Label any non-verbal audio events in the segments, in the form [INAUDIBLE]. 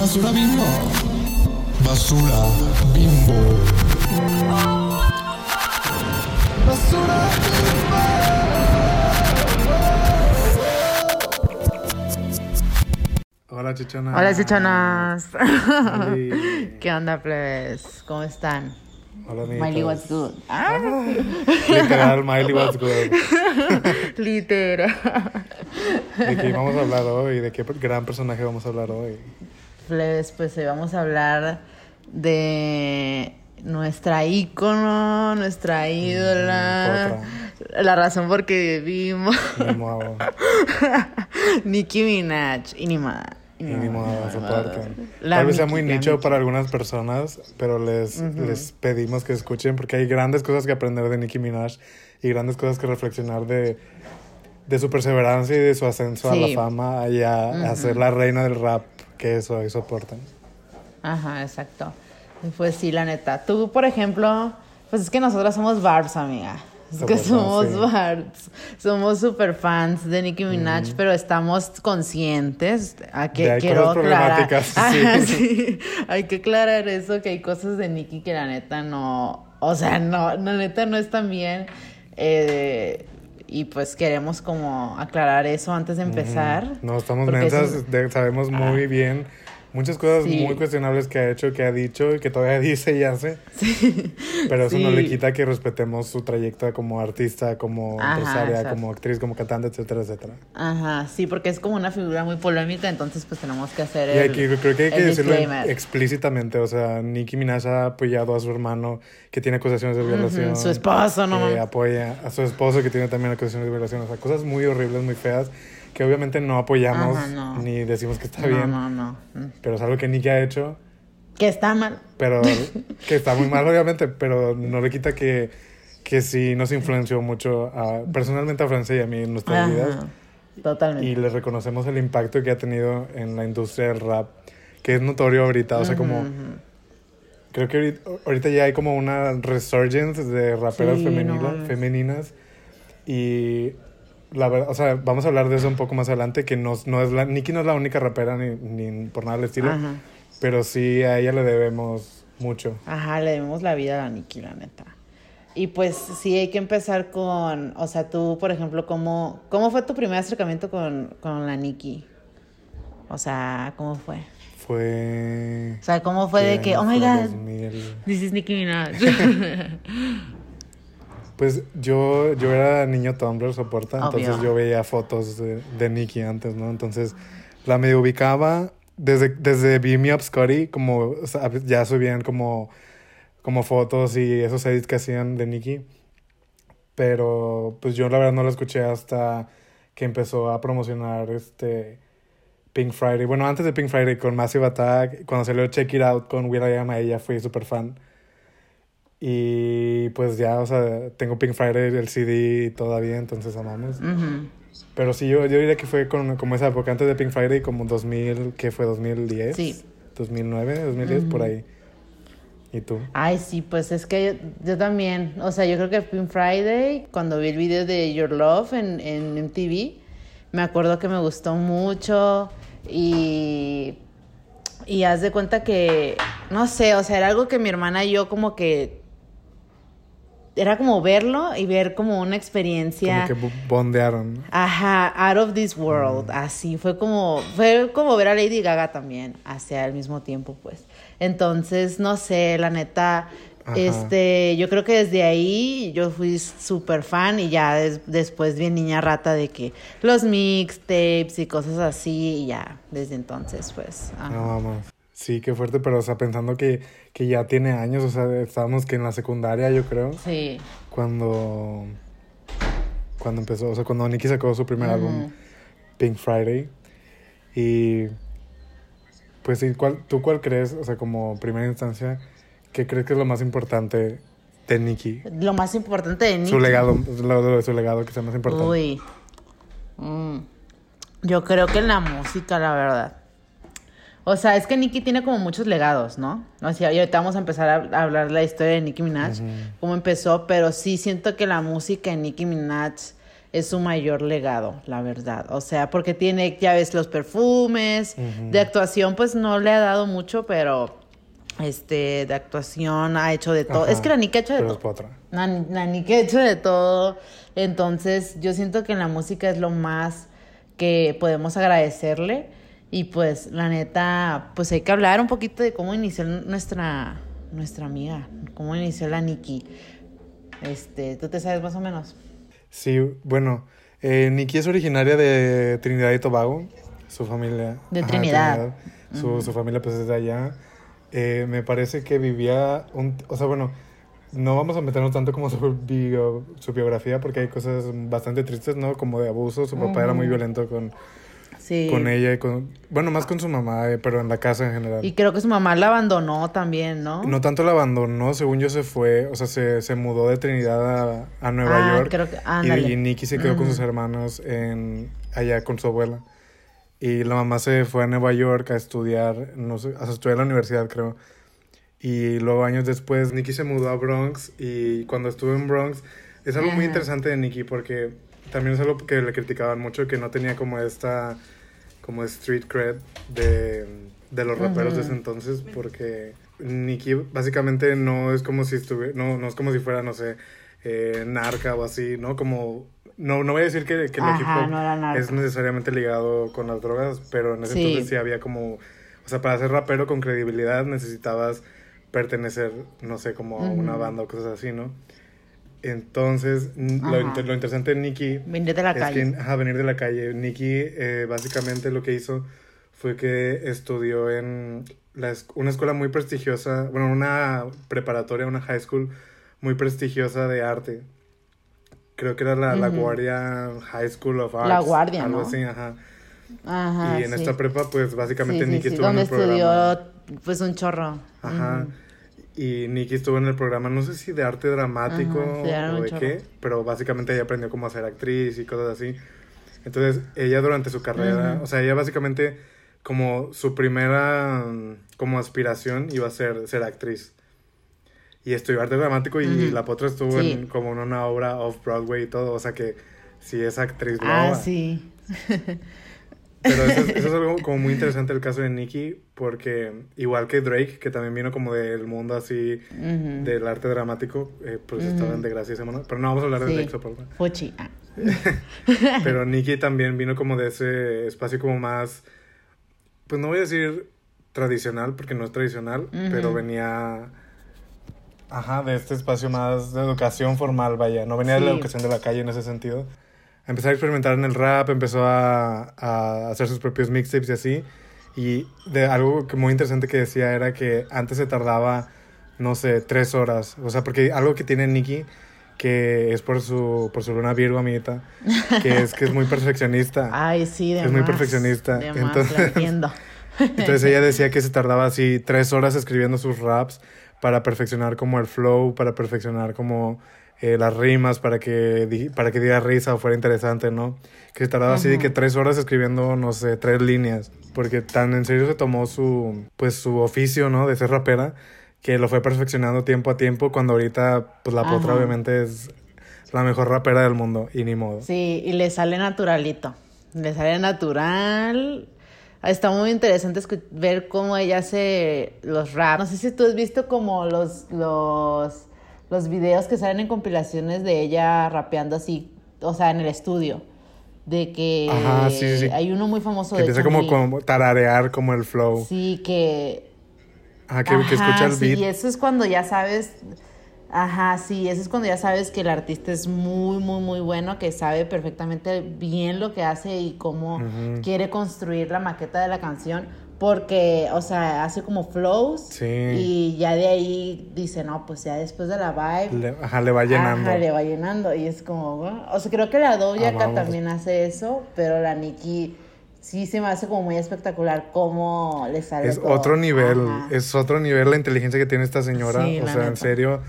Basura bimbo. Basura bimbo. Basura Hola, chichona. Hola, chichonas. [LAUGHS] ¿Qué onda, plebes? ¿Cómo están? Hola, Miley, amiguitos. what's good? Ah, [LAUGHS] Literal, Miley, what's good. [LAUGHS] literal. ¿De qué vamos a hablar hoy? ¿De qué gran personaje vamos a hablar hoy? Pues hoy vamos a hablar de nuestra ícono, nuestra ídola. La razón por que vivimos. [LAUGHS] Nicki Minaj. Y ni más. Y ni modo, soportan. La Tal vez sea muy nicho para algunas personas, pero les, les pedimos que escuchen porque hay grandes cosas que aprender de Nicki Minaj y grandes cosas que reflexionar de, de su perseverancia y de su ascenso a la fama y a, a ser la reina del rap que eso hoy soportan. Ajá, exacto. Pues sí, la neta. Tú, por ejemplo, pues es que nosotras somos Barbs, amiga. Es que Soportan, somos sí. Barbs. Somos super fans de Nicki Minaj, pero estamos conscientes a De que hay quiero cosas aclarar. problemáticas, [LAUGHS] Ajá, sí. sí. Hay que aclarar eso, que hay cosas de Nicki que la neta no. O sea, no, la neta no están bien. Eh, y pues queremos como aclarar eso antes de empezar. No, estamos mensas, es- de- sabemos muy bien muchas cosas Sí. muy cuestionables que ha hecho, que ha dicho y que todavía [LAUGHS] dice y hace. Pero eso no Sí. le quita que respetemos su trayectoria como artista, como Ajá, empresaria, exacto. como actriz, como cantante, etcétera, etcétera. Ajá, sí, porque es como una figura muy polémica, entonces pues tenemos que hacer Y el, aquí creo que hay que decirlo disclaimer. explícitamente, o sea, Nicki Minaj ha apoyado a su hermano que tiene acusaciones de violación. su esposo, no que apoya a su esposo que tiene también acusaciones de violación, o sea, cosas muy horribles, muy feas, que obviamente no apoyamos Ajá, no. ni decimos que está no, bien. no, no. Mm. Pero es algo que Nicky ha hecho, Que está mal. pero [LAUGHS] que está muy mal, obviamente, pero no le quita que, que sí nos influenció mucho, a- personalmente a Francia y a mí en nuestras vidas. Ajá, totalmente. Y le reconocemos el impacto que ha tenido en la industria del rap, que es notorio ahorita, o sea, como... Creo que ahorita, ahorita ya hay como una resurgence de raperas Sí, femenina- no mames. femeninas y la verdad, o sea, vamos a hablar de eso un poco más adelante, que no, no es la, Nicki no es la única rapera ni, ni por nada del estilo, Ajá. pero sí a ella le debemos mucho. Ajá, le debemos la vida a la Nicki, la neta. Y pues sí, hay que empezar con, o sea, tú, por ejemplo, ¿cómo, cómo fue tu primer acercamiento con, con la Nicki? O sea, ¿cómo fue? Fue... O sea, ¿cómo fue de ¿qué que, oh my god, 2000. this is Nicki Minaj? [LAUGHS] Pues yo, yo era niño Tumblr, soporta, Obvio. entonces yo veía fotos de, de Nicki antes, ¿no? Entonces la medio ubicaba desde, desde Be Me Up Scotty, como ya subían como, como fotos y esos edits que hacían de Nicki. Pero pues yo la verdad no la escuché hasta que empezó a promocionar este Pink Friday. Bueno, antes de Pink Friday con Massive Attack, cuando salió Check It Out con Will I Am, ella fui súper fan. Y pues ya, o sea, tengo Pink Friday, el CD todavía, entonces amamos. Pero sí, yo, yo diría que fue con, como esa época, antes de Pink Friday, como 2000, ¿qué fue? ¿2010? Sí. 2009, 2010, por ahí. ¿Y tú? Ay, sí, pues es que yo, yo también, o sea, yo creo que Pink Friday, cuando vi el video de Your Love en, en MTV, me acuerdo que me gustó mucho y, y haz de cuenta que, no sé, o sea, era algo que mi hermana y yo como que, era como verlo y ver como una experiencia. Como que bo- bondearon. Ajá, out of this world, así fue como fue como ver a Lady Gaga también, hacia al mismo tiempo, pues. Entonces, no sé, la neta, Ajá. este, yo creo que desde ahí yo fui súper fan y ya des- después bien niña rata de que los mixtapes y cosas así y ya desde entonces, pues. ajá. No, vamos. Sí, qué fuerte, pero o sea, pensando que, que ya tiene años, o sea, estábamos que en la secundaria, yo creo, Sí. cuando, cuando empezó, o sea, cuando Nicki sacó su primer álbum, Pink Friday. Y pues sí, ¿cuál, ¿tú cuál crees, o sea, como primera instancia, qué crees que es lo más importante de Nicki? Lo más importante de Nicki. Su legado, lo de su legado que sea más importante. Uy. Mm. Yo creo que en la música, la verdad. O sea, es que Nicki tiene como muchos legados, ¿no? O sea, y ahorita vamos a empezar a hablar la historia de Nicki Minaj, cómo empezó, pero sí siento que la música de Nicki Minaj es su mayor legado, la verdad. O sea, porque tiene, ya ves, los perfumes, de actuación pues no le ha dado mucho, pero este, de actuación ha hecho de todo. Ajá, es que la Nick ha hecho de todo. La, la Nick ha hecho de todo. Entonces, yo siento que la música es lo más que podemos agradecerle. Y pues, la neta, pues hay que hablar un poquito de cómo inició nuestra, nuestra amiga, cómo inició la Nikki. Este, ¿tú te sabes más o menos? Sí, bueno, eh, Nikki es originaria de Trinidad y Tobago, su familia. De Trinidad. Su, su familia pues es de allá. Eh, me parece que vivía, un, o sea, bueno, no vamos a meternos tanto como su, bio- su biografía porque hay cosas bastante tristes, ¿no? Como de abuso, su papá era muy violento con, Sí. con ella y con, bueno, más con su mamá, eh, pero en la casa en general. Y creo que su mamá la abandonó también, ¿no? No tanto la abandonó, según yo se fue, o sea, se, se mudó de Trinidad a, a Nueva Ah, York. creo que- y, y Nicky se quedó con sus hermanos en, allá con su abuela. Y la mamá se fue a Nueva York a estudiar, no sé, a estudiar en la universidad, creo. Y luego años después, Nicky se mudó a Bronx y cuando estuvo en Bronx, es algo muy interesante de Nicky porque también es algo que le criticaban mucho, que no tenía como esta, como street cred de, de los raperos de ese entonces, porque Nicky básicamente no es como si estuviera, no, no es como si fuera, no sé, eh, narca o así, ¿no? Como, no, no voy a decir que, que el Ajá, no narca. es necesariamente ligado con las drogas, pero en ese Sí. entonces sí había como, o sea, para ser rapero con credibilidad necesitabas pertenecer, no sé, como a una banda o cosas así, ¿no? Entonces, lo, inter- lo interesante de Nicky Venir de la es calle. que, ajá, venir de la calle. Nicky eh, básicamente lo que hizo fue que estudió en la una escuela muy prestigiosa, bueno, una preparatoria, una high school muy prestigiosa de arte. Creo que era la, la Guardia High School of Arts. La Guardia, Algo ¿no? así, ajá. Ajá, y en sí. esta prepa, pues básicamente Sí, Nicky sí, estuvo en donde el programa. estudió pues un chorro. Ajá. Y Nicky estuvo en el programa, no sé si de arte dramático Ajá, o de chorro. qué, pero básicamente ella aprendió cómo ser actriz y cosas así. Entonces, ella durante su carrera, o sea, ella básicamente como su primera como aspiración iba a ser ser actriz. Y estudió arte dramático y la potra estuvo Sí. en como en una obra off Broadway y todo, o sea que sí es actriz Ah, brava. sí. [LAUGHS] Pero eso es, eso es [LAUGHS] algo como muy interesante el caso de Nicki, porque igual que Drake, que también vino como del mundo así del arte dramático, eh, pues estaba en desgracia esa mano. Pero no vamos a hablar de. Drake, soporta. Fuchi. Ah. [LAUGHS] Pero Nicki también vino como de ese espacio como más, pues no voy a decir tradicional, porque no es tradicional, pero venía, ajá, de este espacio más de educación formal, vaya. No venía de la educación de la calle en ese sentido. Empezó a experimentar en el rap, empezó a, a hacer sus propios mixtapes y así. Y de algo que muy interesante que decía era que antes se tardaba, no sé, tres horas. O sea, porque algo que tiene Nicki, que es por su, por su luna Virgo, amiguita, que es que es muy perfeccionista. [LAUGHS] Ay, sí, de Es muy más, perfeccionista, de entonces- entiendo. [LAUGHS] Entonces ella decía que se tardaba así tres horas escribiendo sus raps para perfeccionar como el flow, para perfeccionar como eh, las rimas, para que, para que diera risa o fuera interesante, ¿no? Que se tardaba así de que tres horas escribiendo, no sé, tres líneas, porque tan en serio se tomó su, pues su oficio, ¿no? De ser rapera, que lo fue perfeccionando tiempo a tiempo, cuando ahorita, pues la potra Ajá. obviamente es la mejor rapera del mundo, y ni modo. Sí, y le sale naturalito. Le sale natural. Está muy interesante ver cómo ella hace los raps. No sé si tú has visto como los, los, los videos que salen en compilaciones de ella rapeando así, o sea, en el estudio. De que Ajá, sí, sí, hay uno muy famoso Que de empieza como, como tararear como el flow. Sí, que Ajá, que, que Ajá, escucha el sí, beat. y eso es cuando ya sabes, ajá, sí, eso es cuando ya sabes que el artista es muy, muy, muy bueno, que sabe perfectamente bien lo que hace y cómo quiere construir la maqueta de la canción, porque, o sea, hace como flows Sí. y ya de ahí dice, no, pues ya después de la vibe. Le, ajá, le va llenando. Ajá, le va llenando y es como, o sea, creo que la Doja Ah, vamos. también hace eso, pero la Nicki sí se me hace como muy espectacular cómo le sale Es todo. otro nivel, Ajá. es otro nivel la inteligencia que tiene esta señora. Sí, o sea, en serio,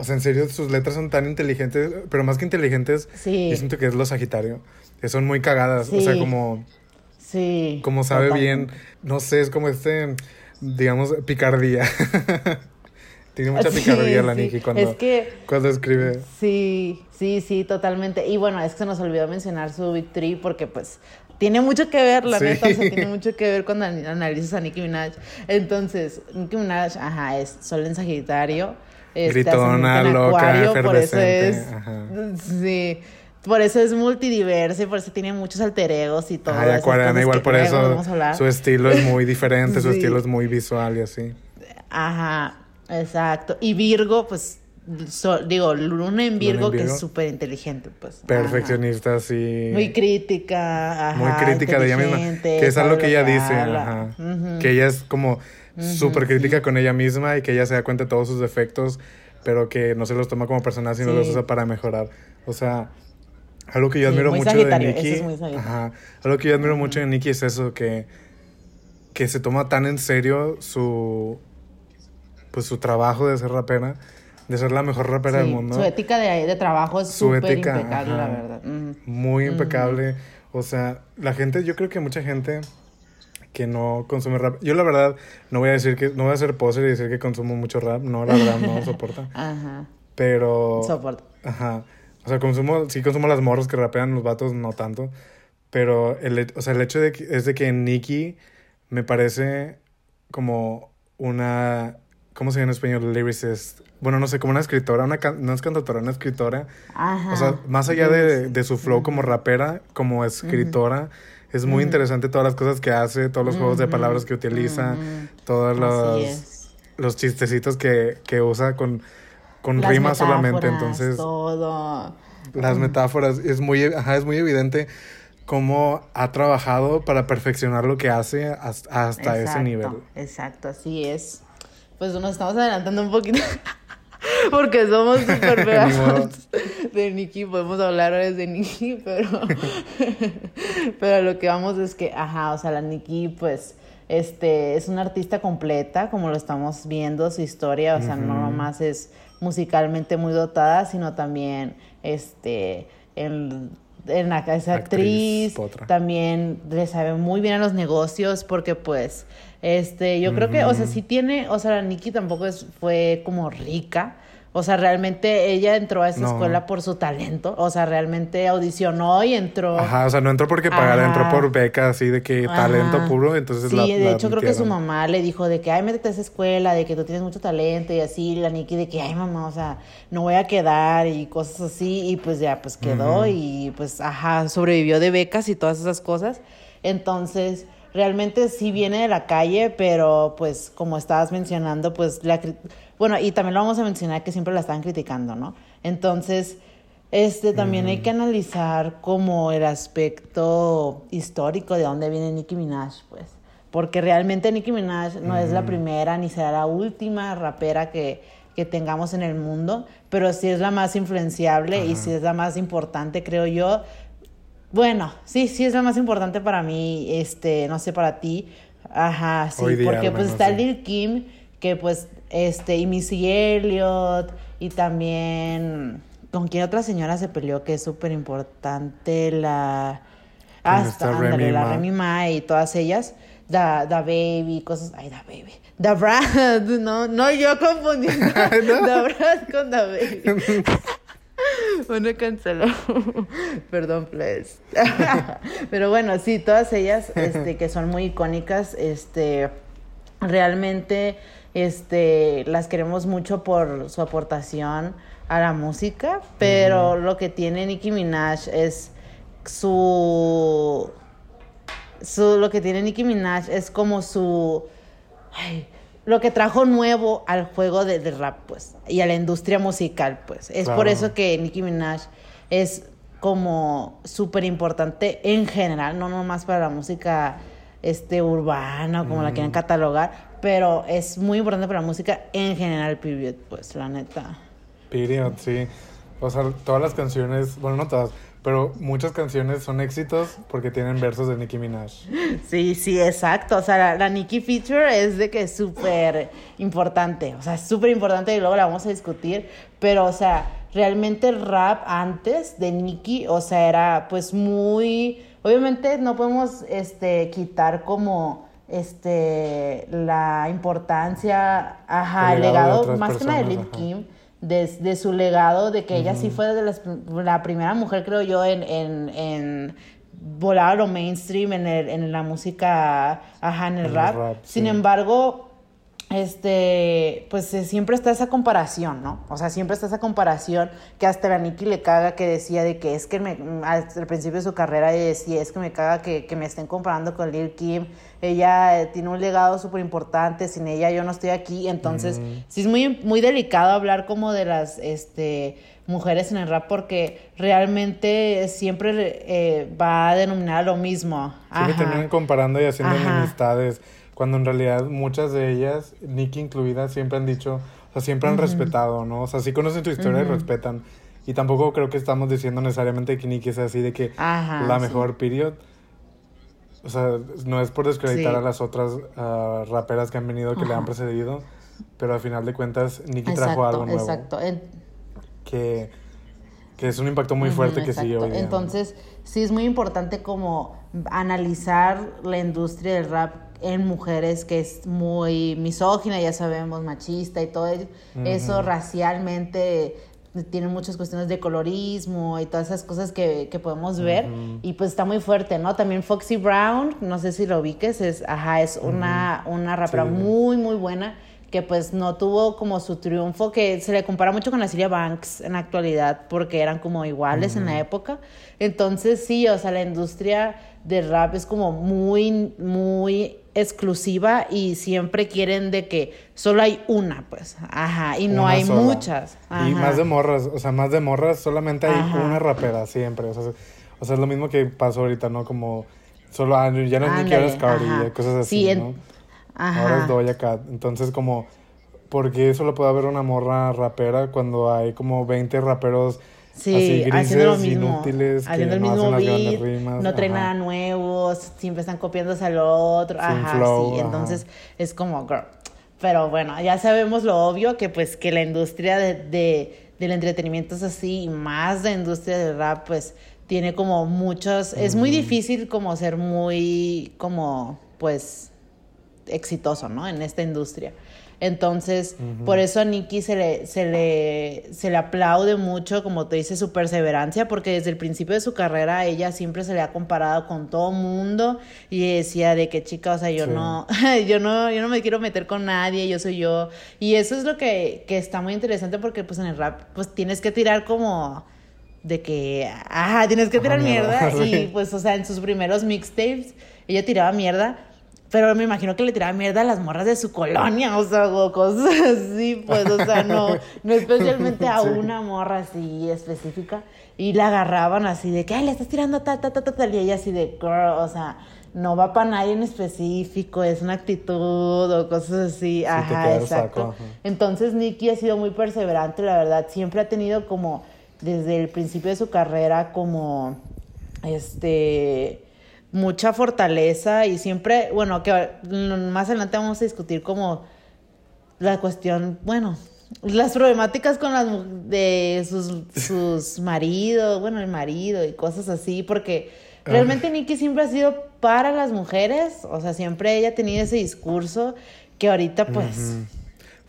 o sea, en serio, sus letras son tan inteligentes, pero más que inteligentes, Sí. yo siento que es lo Sagitario. Que son muy cagadas, o sea, como, Sí. como sabe totalmente. bien, no sé, es como este, digamos, picardía. [LAUGHS] Tiene mucha Sí, picardía la sí. Nicki cuando, Es que- cuando escribe. Sí, sí, sí, totalmente. Y bueno, es que se nos olvidó mencionar su Three porque pues tiene mucho que ver, la Sí. neta, o sea, tiene mucho que ver cuando an- analizas a Nicki Minaj. Entonces, Nicki Minaj, ajá, es Sol en Sagitario. Este, Gritona, en loca, Acuario, por eso es... efervescente, ajá. Sí, por eso es multidiversa y por eso tiene muchos alter egos y todo. Ajá, y esas Acuariana igual por eso su estilo es muy diferente, su [LAUGHS] Sí. estilo es muy visual y así. Ajá, exacto. Y Virgo, pues, so- digo, Luna en Virgo, en que es súper inteligente, pues. Ajá. Perfeccionista, así. Muy crítica, ajá, muy crítica de ella misma. Que es algo que ella dice, ajá. Que ella es como súper crítica con ella misma y que ella se da cuenta de todos sus defectos, pero que no se los toma como personal, sino Sí. los usa para mejorar. O sea, algo que yo Sí, admiro mucho de ese es. Ajá. Algo que yo admiro mucho de Nicki es eso, que, que se toma tan en serio su pues su trabajo de ser rapera, de ser la mejor rapera Sí, del mundo. Su ética de, de trabajo es súper impecable, la ajá. verdad. Ujú. muy impecable. O sea, la gente, yo creo que mucha gente que no consume rap. Yo la verdad no voy a decir que, no voy a ser poser y decir que consumo mucho rap. No, la verdad no soporta. [LAUGHS] Ajá. Pero. Soporto. Ajá. O sea, consumo, sí consumo las morras que rapean, los vatos no tanto. Pero el, o sea, el hecho de que, es de que Nicki me parece como una. ¿Cómo se llama en español? Lyricist. Bueno, no sé, como una escritora, una can- no es cantautora, una escritora. Ajá. O sea, más allá de, de su flow como rapera, como escritora, es muy interesante todas las cosas que hace, todos los juegos de palabras que utiliza, todos Así los, los chistecitos que, que usa con, con Las rimas solamente. Entonces, Todo. las metáforas, es muy, ajá, es muy evidente cómo ha trabajado para perfeccionar lo que hace hasta, hasta ese Exacto, nivel. Exacto, así es. Pues nos estamos adelantando un poquito. [LAUGHS] [LAUGHS] Porque somos [LAUGHS] modo. fans [LAUGHS] de Nicki. Podemos hablar horas de Nicki, pero. pero lo que vamos es que, ajá, o sea, la Nicki, pues. Este es una artista completa, como lo estamos viendo, su historia, o sea, no nomás es musicalmente muy dotada, sino también este en, en la es Actriz, también le sabe muy bien a los negocios porque pues este yo creo que o sea sí tiene o sea la Nikki tampoco es fue como rica o sea realmente ella entró a esa No. escuela por su talento. O sea realmente audicionó y entró Ajá, o sea, no entró porque pagara, entró por beca así de que talento puro, entonces sí, la de la hecho creo que su mamá le dijo de que, ay, métete a esa escuela, de que tú tienes mucho talento y así, la Nikki de que, ay, mamá, o sea, no voy a quedar y cosas así, y pues ya, pues quedó y pues, ajá, sobrevivió de becas y todas esas cosas. Entonces, realmente sí viene de la calle, pero pues como estabas mencionando, pues la... Bueno, y también lo vamos a mencionar que siempre la están criticando, ¿no? Entonces... Este, también hay que analizar como el aspecto histórico de dónde viene Nicki Minaj, pues. Porque realmente Nicki Minaj no es la primera ni será la última rapera que, que tengamos en el mundo, pero sí es la más influenciable y sí es la más importante, creo yo. Bueno, sí, sí es la más importante para mí, este, no sé, para ti. Ajá, sí, día, porque pues menos, está sí. Lil Kim, que pues, este, y Missy Elliott, y también, ¿con quién otra señora se peleó que es súper importante? La... Hasta, ándale, Remy la Ma. Remy Ma y todas ellas. Da, da Baby, cosas... Ay, Da Baby. Da Brad, [LAUGHS] no, no, yo confundiendo. [LAUGHS] Da Brad con Da Baby. [LAUGHS] [LAUGHS] Bueno, canceló. [LAUGHS] Perdón, please. [LAUGHS] Pero bueno, sí, todas ellas, este, que son muy icónicas, este, realmente, este, las queremos mucho por su aportación a la música, pero lo que tiene Nicki Minaj es su, su, lo que tiene Nicki Minaj es como su, ay, lo que trajo nuevo al juego de, de rap, pues, y a la industria musical, pues. Es por eso que Nicki Minaj es como súper importante en general, no nomás para la música este, urbana o como la quieran catalogar, pero es muy importante para la música en general, period, pues, la neta. Period, sí. O sea, todas las canciones, bueno, no todas, pero muchas canciones son éxitos porque tienen versos de Nicki Minaj. Sí, sí, exacto. O sea, la, la Nicki feature es de que es súper importante. O sea, es súper importante y luego la vamos a discutir. Pero, o sea, realmente el rap antes de Nicki, o sea, era pues muy... Obviamente no podemos este, quitar como este la importancia, ajá, El legado más que nada de Lil. Kim, de, de su legado, de que ella sí fue de las, la primera mujer, creo yo, en, en, en volar a lo mainstream, en, el, en la música, ajá, en el rap. rap, Sin sí. embargo, este, pues eh, siempre está esa comparación, ¿no? O sea, siempre está esa comparación que hasta la Nicki le caga que decía de que es que me, al al principio de su carrera decía, es que me caga que, que me estén comparando con Lil Kim, ella eh, tiene un legado súper importante, sin ella yo no estoy aquí, entonces sí es muy, muy delicado hablar como de las, este, mujeres en el rap porque realmente siempre eh, va a denominar lo mismo. Siempre terminan comparando y haciendo Ajá. enemistades, cuando en realidad muchas de ellas, Nicki incluida, siempre han dicho, o sea, siempre han respetado, ¿no? O sea, sí conocen tu historia y respetan. Y tampoco creo que estamos diciendo necesariamente que Nicki sea así de que Ajá, la sí. mejor period. O sea, no es por desacreditar Sí. a las otras ah, raperas que han venido, que le han precedido, pero al final de cuentas, Nicki trajo algo nuevo. Exacto. En- Que, que es un impacto muy fuerte Ujú, que sigue exacto. hoy. Entonces, sí es muy importante como analizar la industria del rap en mujeres que es muy misógina, ya sabemos, machista y todo ello. eso racialmente tiene muchas cuestiones de colorismo y todas esas cosas que, que podemos ver y pues está muy fuerte, ¿no? También Foxy Brown, no sé si lo ubiques, es, ajá, es una, una rapera Sí. muy, muy buena que pues no tuvo como su triunfo, que se le compara mucho con la Siria Banks en la actualidad, porque eran como iguales en la época. Entonces sí, o sea, la industria del rap es como muy, muy exclusiva y siempre quieren de que solo hay una, pues, ajá, y no Una hay sola. muchas. Y más de morras, o sea, más de morras, solamente hay Ajá. una rapera siempre. O sea, es- o sea, es lo mismo que pasó ahorita, ¿no? Como solo ah, ya no es ni que ahora cosas así, Sí, en- ¿no? Ajá. Ahora es Doja Cat. Entonces, como, ¿por qué solo puede haber una morra rapera cuando hay como 20 raperos Sí, así grises, haciendo lo mismo, inútiles, haciendo el mismo beat, rimas? no traen Ajá. nada nuevo, siempre están copiándose al otro, Sin ajá, flow, sí, ajá. entonces es como, girl. Pero bueno, ya sabemos lo obvio, que pues que la industria de, de- del entretenimiento es así, y más la industria del rap, pues tiene como muchos, es muy difícil como ser muy, como, pues, exitoso, ¿no? En esta industria. Entonces, por eso a Nicki se le, se, le, se le aplaude mucho, como te dice, su perseverancia, porque desde el principio de su carrera ella siempre se le ha comparado con todo mundo y decía de que chica, o sea, yo Sí. no, [LAUGHS] yo no, yo no me quiero meter con nadie, yo soy yo. Y eso es lo que, que está muy interesante porque pues en el rap, pues tienes que tirar como de que, ajá, tienes que tirar mierda, [LAUGHS] mierda. Y pues, o sea, en sus primeros mixtapes, ella tiraba mierda. Pero me imagino que le tiraba mierda a las morras de su colonia, o sea, o cosas así, pues, o sea, no, no especialmente a [LAUGHS] Sí. una morra así específica. Y la agarraban así de que, ay, le estás tirando tal, tal, tal, tal, tal", y ella así de, girl, o sea, no va para nadie en específico, es una actitud o cosas así. te Ajá, exacto. saco, ajá. Entonces Nicky ha sido muy perseverante, la verdad. Siempre ha tenido como, desde el principio de su carrera, como, este, mucha fortaleza y siempre, bueno, que más adelante vamos a discutir como la cuestión, bueno, las problemáticas con las de sus, sus [LAUGHS] maridos, bueno, el marido y cosas así, porque realmente Nikki siempre ha sido para las mujeres, o sea, siempre ella ha tenido ese discurso que ahorita pues...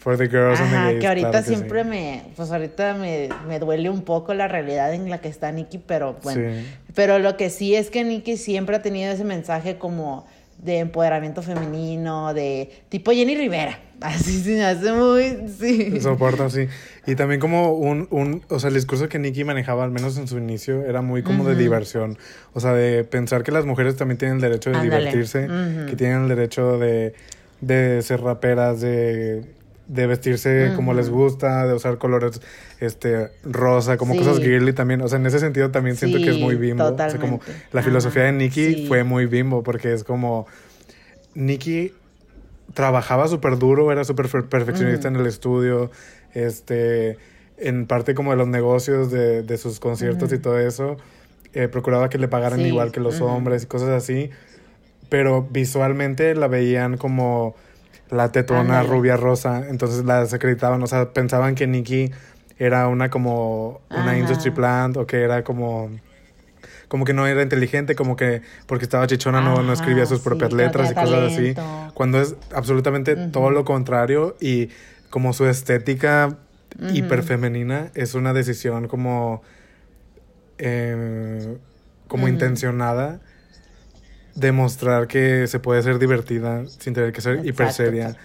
For the girls and the Ajá, gays, que ahorita claro que siempre sí. me, pues ahorita me, me duele un poco la realidad en la que está Nikki, pero bueno. Sí. Pero lo que sí es que Nikki siempre ha tenido ese mensaje como de empoderamiento femenino, de tipo Jenny Rivera. [LAUGHS] Así se me hace muy, sí. Soporta, sí. Y también como un, un, o sea, el discurso que Nicky manejaba, al menos en su inicio, era muy como de diversión. O sea, de pensar que las mujeres también tienen el derecho de Ándale. divertirse, Ujú. que tienen el derecho de, de ser raperas, de, de vestirse como les gusta, de usar colores este rosa, como Sí. cosas girly también. O sea, en ese sentido también siento que es muy bimbo. O sea, como la filosofía Ajá, de Nicky sí. fue muy bimbo, porque es como... Nicky trabajaba súper duro, era súper perfeccionista en el estudio, este, en parte como de los negocios de, de sus conciertos y todo eso, eh, procuraba que le pagaran igual que los hombres y cosas así, pero visualmente la veían como la tetona rubia rosa, entonces la desacreditaban, o sea, pensaban que Nicki era una como una Ajá. industry plant o que era como como que no era inteligente, como que porque estaba chichona no, no escribía sus propias sí, que no letras y cosas así. Cuando es absolutamente todo lo contrario y como su estética hiperfemenina es una decisión como, eh, como intencionada demostrar que se puede ser divertida sin tener que ser Exacto, hiper seria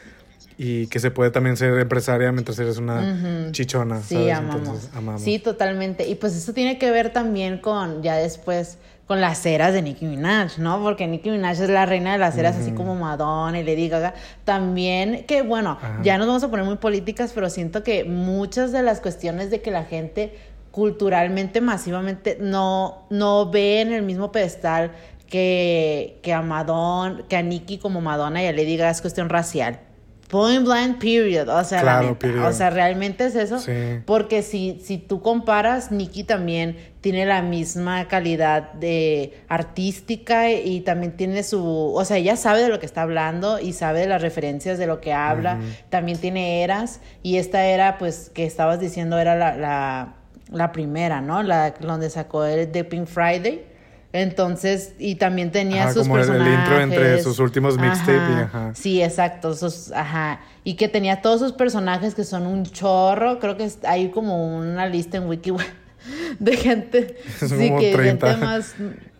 y que se puede también ser empresaria mientras eres una chichona. Sí, ¿sabes? amamos. Entonces, amamos. Sí, totalmente. Y pues eso tiene que ver también con, ya después, con las eras de Nicki Minaj, ¿no? Porque Nicki Minaj es la reina de las eras, así como Madonna y Lady Gaga. También, que bueno, Ajá. ya nos vamos a poner muy políticas, pero siento que muchas de las cuestiones de que la gente culturalmente, masivamente, no, no ve en el mismo pedestal que, que a Madonna, que a Nicki como Madonna y a Lady Gaga es cuestión racial. Point blank period. O sea, la neta. O sea, realmente es eso. Sí. Porque si, si tú comparas, Nicki también tiene la misma calidad de artística y también tiene su, o sea, ella sabe de lo que está hablando y sabe de las referencias de lo que habla. También tiene eras y esta era, pues, que estabas diciendo era la, la, la primera, ¿no? La donde sacó el de Pink Friday. Entonces, y también tenía Ajá, sus como el- el personajes. intro entre sus últimos mixtape y ajá. Sí, exacto. sus- ajá. Y que tenía todos sus personajes que son un chorro. Creo que es- hay como una lista en Wiki [LAUGHS] de gente. [LAUGHS] Son sí, como que 30 gente más.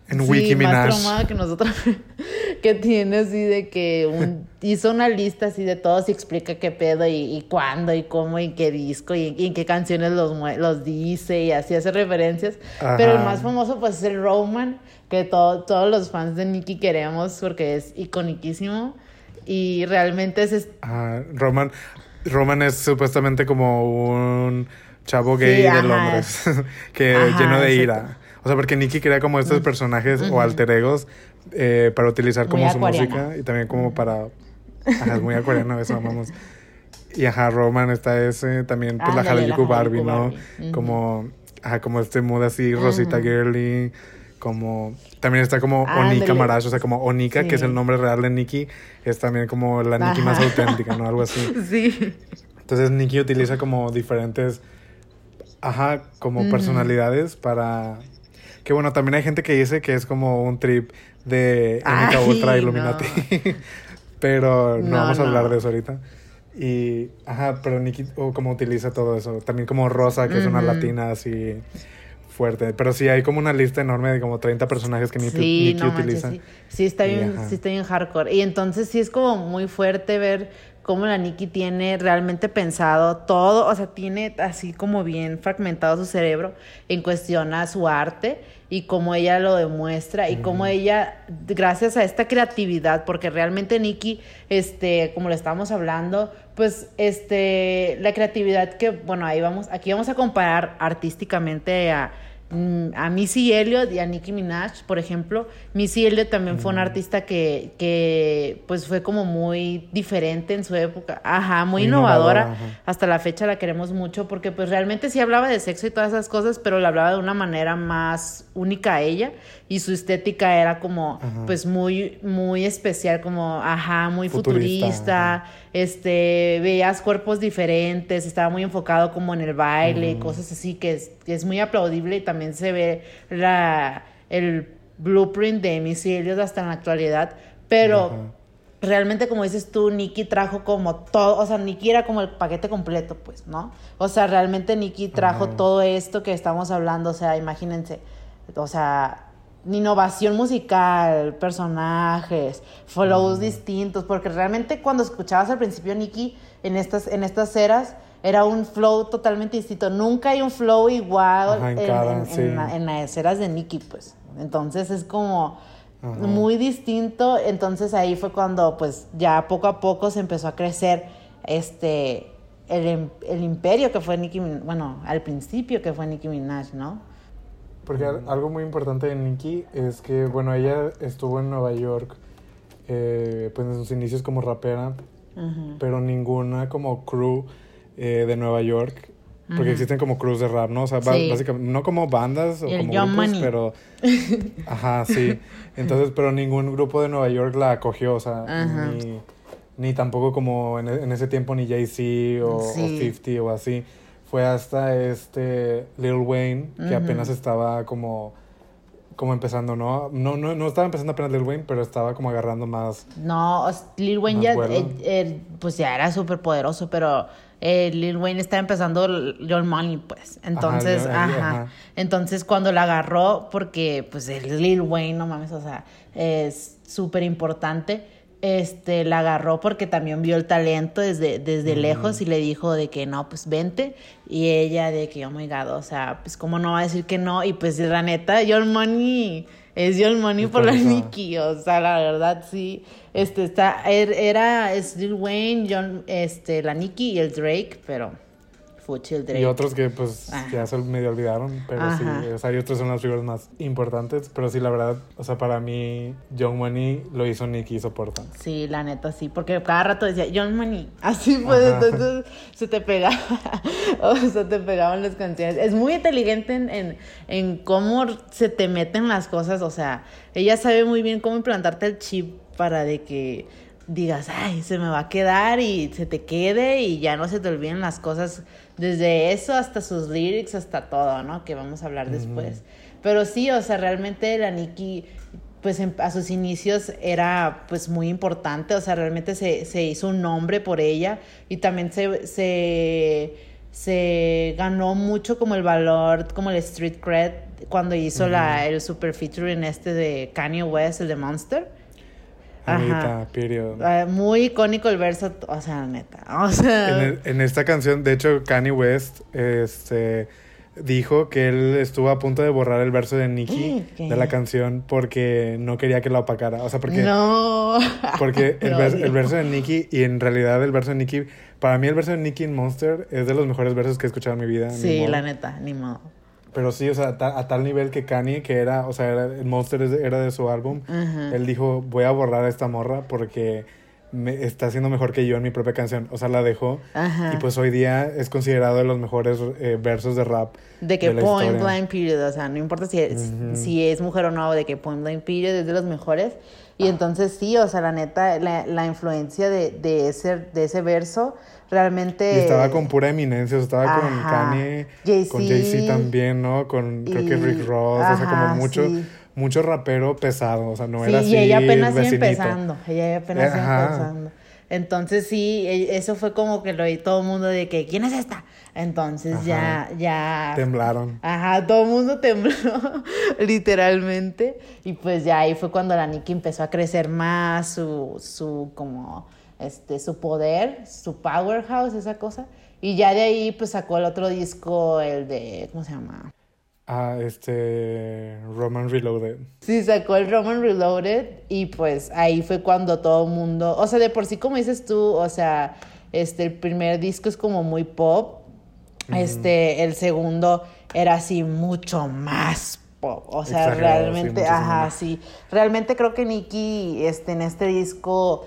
En sí, Wiki más Minaj. traumada que nosotros. [LAUGHS] que tiene así de que un, hizo una lista así de todos y explica qué pedo y, y cuándo y cómo y qué disco y, y en qué canciones los, los dice y así hace referencias. Pero el Ajá. más famoso pues es el Roman, que todo- todos los fans de Nicki queremos porque es iconiquísimo y realmente es... es- Ajá, Roman, Roman es supuestamente como un chavo gay Sí, de ajá. Londres, [LAUGHS] que Ajá, lleno de ira. O sea, porque Nicky crea como estos personajes o alter egos eh, para utilizar Muy como su acuariana. música y también como para... [LAUGHS] Ajá, es muy acuariano, eso amamos. Y ajá, Roman está ese, también pues la Harajuku Barbie, ¿no? Barbie. Como, ajá, como este mood así, Rosita Girly, como... También está como Onika. Marash, o sea, como Onika, que es el nombre real de Nicki, es también como la Nicki más auténtica, ¿no? Algo así. [LAUGHS] Sí. Entonces Nicki utiliza como diferentes, ajá, como personalidades para... Que bueno, también hay gente que dice que es como un trip de MK Ultra no. Illuminati. [LAUGHS] pero no, No, vamos a hablar no. de eso ahorita. Y, ajá, pero Nicki o como utiliza todo eso. También como Rosa, que es una latina así fuerte. Pero sí, hay como una lista enorme de como 30 personajes que Nicki, Sí, Nicki no manches, utiliza. sí. Sí está Y, bien, ajá. sí está bien hardcore. Y entonces sí es como muy fuerte ver cómo la Nikki tiene realmente pensado todo, o sea, tiene así como bien fragmentado su cerebro en cuestión a su arte y cómo ella lo demuestra y cómo ella, gracias a esta creatividad, porque realmente Nikki, este, como lo estábamos hablando, pues, este, la creatividad que, bueno, ahí vamos, aquí vamos a comparar artísticamente a a Missy Elliott y a Nicki Minaj, por ejemplo. Missy Elliott también fue una artista que, que pues fue como muy diferente en su época. Ajá, muy, Muy innovadora. innovadora, ajá. Hasta la fecha la queremos mucho porque pues realmente sí hablaba de sexo y todas esas cosas, pero la hablaba de una manera más única a ella y su estética era como Ajá. pues muy muy especial, como ajá, muy Futurista, futurista, ajá. este, veías cuerpos diferentes, estaba muy enfocado como en el baile y cosas así que es, que es muy aplaudible y también se ve la, el blueprint de Missy Elliott hasta en la actualidad, pero Ajá. realmente como dices tú, Nicky trajo como todo, o sea, Nicky era como el paquete completo, pues, ¿no? O sea, realmente Nicky trajo todo esto que estamos hablando, o sea, imagínense, o sea, innovación musical, personajes, flows distintos, porque realmente cuando escuchabas al principio Nicky en estas, en estas eras, era un flow totalmente distinto. Nunca hay un flow igual Ajá, en en, cada, en- sí. en la- en las eras de Nicky, pues. Entonces es como Ajá. muy distinto. Entonces ahí fue cuando pues ya poco a poco se empezó a crecer este el, el imperio que fue Nicki Min- bueno, al principio que fue Nicki Minaj, ¿no? Porque al- algo muy importante de Nicki es que, bueno, ella estuvo en Nueva York, eh, pues en sus inicios como rapera, Ujú. pero ninguna como crew eh, de Nueva York, porque existen como crews de rap, ¿no? O sea, Sí. básicamente, no como bandas o como grupos, Money. pero... [LAUGHS] Ajá, sí. Entonces, pero ningún grupo de Nueva York la acogió, o sea, ni, ni tampoco como en, en ese tiempo ni Jay-Z o, o Sí. 50 o así. Fue hasta este Lil Wayne, que apenas estaba como como empezando, ¿no? No, no, no estaba empezando apenas Lil Wayne, pero estaba como agarrando más. No, Lil Wayne ya, eh, eh, pues ya era súper poderoso, pero eh, Lil Wayne estaba empezando Young Money, pues. Entonces, ajá. Entonces cuando la agarró, porque pues el Lil Wayne, no mames, o sea, es súper importante. Este, la agarró porque también vio el talento desde, desde lejos y le dijo de que no, pues vente. Y ella de que, oh my god, o sea, pues cómo no va a decir que no. Y pues la neta, Young Money es Young Money Y por por la. Nicki. O sea, la verdad, sí. Este está, er- era Lil Wayne, John, este, la Nicki y el Drake, pero Y otros que pues ya se medio olvidaron, pero Ajá. sí, o sea, y otros son las figuras más importantes, pero sí, la verdad, o sea, para mí, Young Money lo hizo Nicky soporta. Sí, la neta, sí, porque cada rato decía, John Money, así pues, Ajá. entonces se te pegaba, [LAUGHS] o sea, te pegaban las canciones. Es muy inteligente en, en, en cómo se te meten las cosas, o sea, ella sabe muy bien cómo implantarte el chip para de que digas, ay, se me va a quedar y se te quede y ya no se te olviden las cosas, desde eso hasta sus lyrics, hasta todo, ¿no? Que vamos a hablar después. Pero sí, o sea, realmente la Nicki pues en- a sus inicios era pues muy importante, o sea, realmente se, se hizo un nombre por ella y también se, se, se ganó mucho como el valor, como el street cred cuando hizo la, el super featuring este de Kanye West, el de Monster. Ajá. Ah, muy icónico el verso, o sea, neta, [LAUGHS] o sea... En, el- en esta canción, de hecho, Kanye West este, dijo que él estuvo a punto de borrar el verso de Nicki ¿Qué? de la canción porque no quería que lo opacara. O sea, porque, no. [LAUGHS] porque [LAUGHS] el, odio. el verso de Nicki, y en realidad el verso de Nicki, para mí el verso de Nicki en Monster es de los mejores versos que he escuchado en mi vida. Sí, la neta, ni modo. Pero sí, o sea, a, ta- a tal nivel que Kanye, que era, o sea, era- el Monster de- era de su álbum, Ajá. él dijo, voy a borrar a esta morra porque me está haciendo mejor que yo en mi propia canción. O sea, la dejó. Ajá. Y pues hoy día es considerado de los mejores eh, versos de rap. De que la Point. Blank Period, o sea, no importa si es, si es mujer o no, de que Point Blank Period es de los mejores. Y entonces sí, o sea, la neta, la, la influencia de, de, ese, de ese verso realmente... Y estaba con pura eminencia, estaba con Ajá. Kanye, Jay-Z. con Jay-Z también, ¿no? Con creo que Y- Rick Ross, o sea, como ajá, mucho, sí. mucho rapero pesado, o sea, no Sí, era así. y ella apenas iba empezando, ella apenas iba Ajá. empezando. Entonces sí, e- eso fue como que lo oí todo el mundo de que, ¿quién es esta? Entonces ya, ya... Temblaron. Ajá, todo el mundo tembló, [LAUGHS] literalmente. Y pues ya ahí fue cuando la Nicki empezó a crecer más, su, su, como, este, su poder, su powerhouse, esa cosa. Y ya de ahí pues sacó el otro disco, el de, ¿cómo se llama? Ah, este. Roman Reloaded. Sí, sacó el Roman Reloaded y pues ahí fue cuando todo el mundo, o sea, de por sí como dices tú, o sea, este, el primer disco es como muy pop, este, el segundo era así mucho más pop, o sea, Exagerado, realmente, ajá, sí, realmente creo que Nicki, este, en este disco...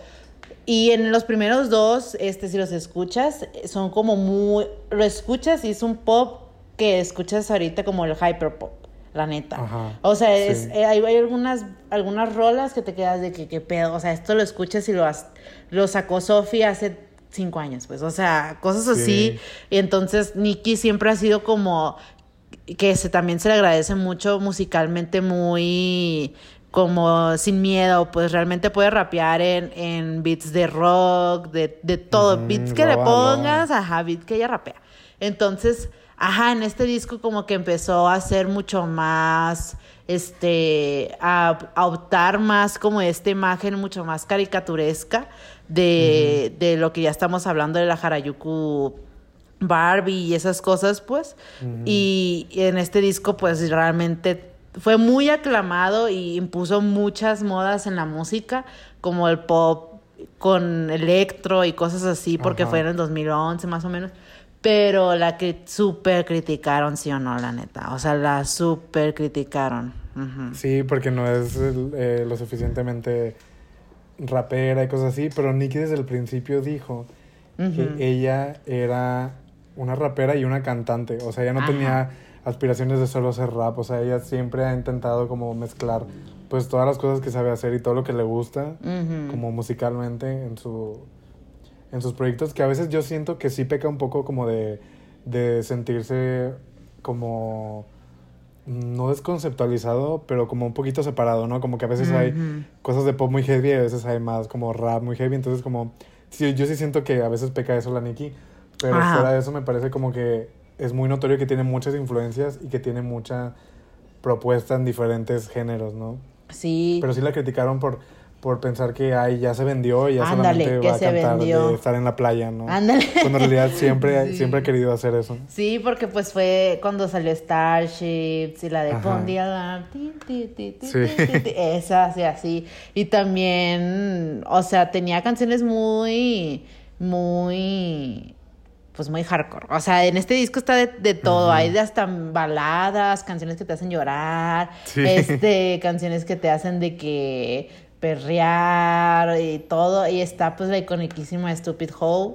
Y en los primeros dos, este, si los escuchas, son como muy... Lo escuchas y es un pop que escuchas ahorita como el hyperpop, la neta. Ajá, O sea, es, sí. eh, hay, hay algunas, algunas rolas que te quedas de que qué pedo. O sea, esto lo escuchas y lo, has- lo sacó Sophie hace cinco años, pues. O sea, cosas así. Sí. Y entonces Nicki siempre ha sido como que se, también se le agradece mucho musicalmente muy como sin miedo, pues realmente puede rapear en, en beats de rock, de, de todo, beats que le pongas, ajá, beats que ella rapea. Entonces, ajá, en este disco como que empezó a ser mucho más, este, a, a optar más como esta imagen mucho más caricaturesca de, de lo que ya estamos hablando de la Harajuku Barbie y esas cosas, pues. y, y en este disco, pues realmente fue muy aclamado y impuso muchas modas en la música, como el pop con electro y cosas así, porque Ajá. fue en el 2011 más o menos. Pero la que súper criticaron, sí o no, la neta. O sea, la súper criticaron. Sí, porque no es eh, lo suficientemente rapera y cosas así, pero Nicki desde el principio dijo que ella era una rapera y una cantante, o sea, ella no Ajá. tenía aspiraciones de solo hacer rap, o sea, ella siempre ha intentado como mezclar pues todas las cosas que sabe hacer y todo lo que le gusta como musicalmente en su en sus proyectos que a veces yo siento que sí peca un poco como de, de sentirse como no desconceptualizado, pero como un poquito separado, ¿no? Como que a veces hay cosas de pop muy heavy y a veces hay más como rap muy heavy. Entonces, como, sí, yo sí siento que a veces peca eso la Nicki, pero Ajá. fuera de eso me parece como que es muy notorio que tiene muchas influencias y que tiene mucha propuesta en diferentes géneros, ¿no? Sí. Pero sí la criticaron por, por pensar que ay, ya se vendió y ya Ándale, solamente va a cantar vendió. de estar en la playa, ¿no? Ándale. Cuando en realidad siempre, [LAUGHS] Sí. siempre ha querido hacer eso. Sí, porque pues fue cuando salió Starships y la de Ajá. Pon the Alarm, ti, ti, ti, ti, Sí. ti, ti, ti, esa, así, así. Y también, o sea, tenía canciones muy, muy, pues muy hardcore. O sea, en este disco está de, de todo. Hay de hasta baladas, canciones que te hacen llorar, Sí. este, canciones que te hacen de que perrear y todo. Y está pues la iconiquísima Stupid Hoe,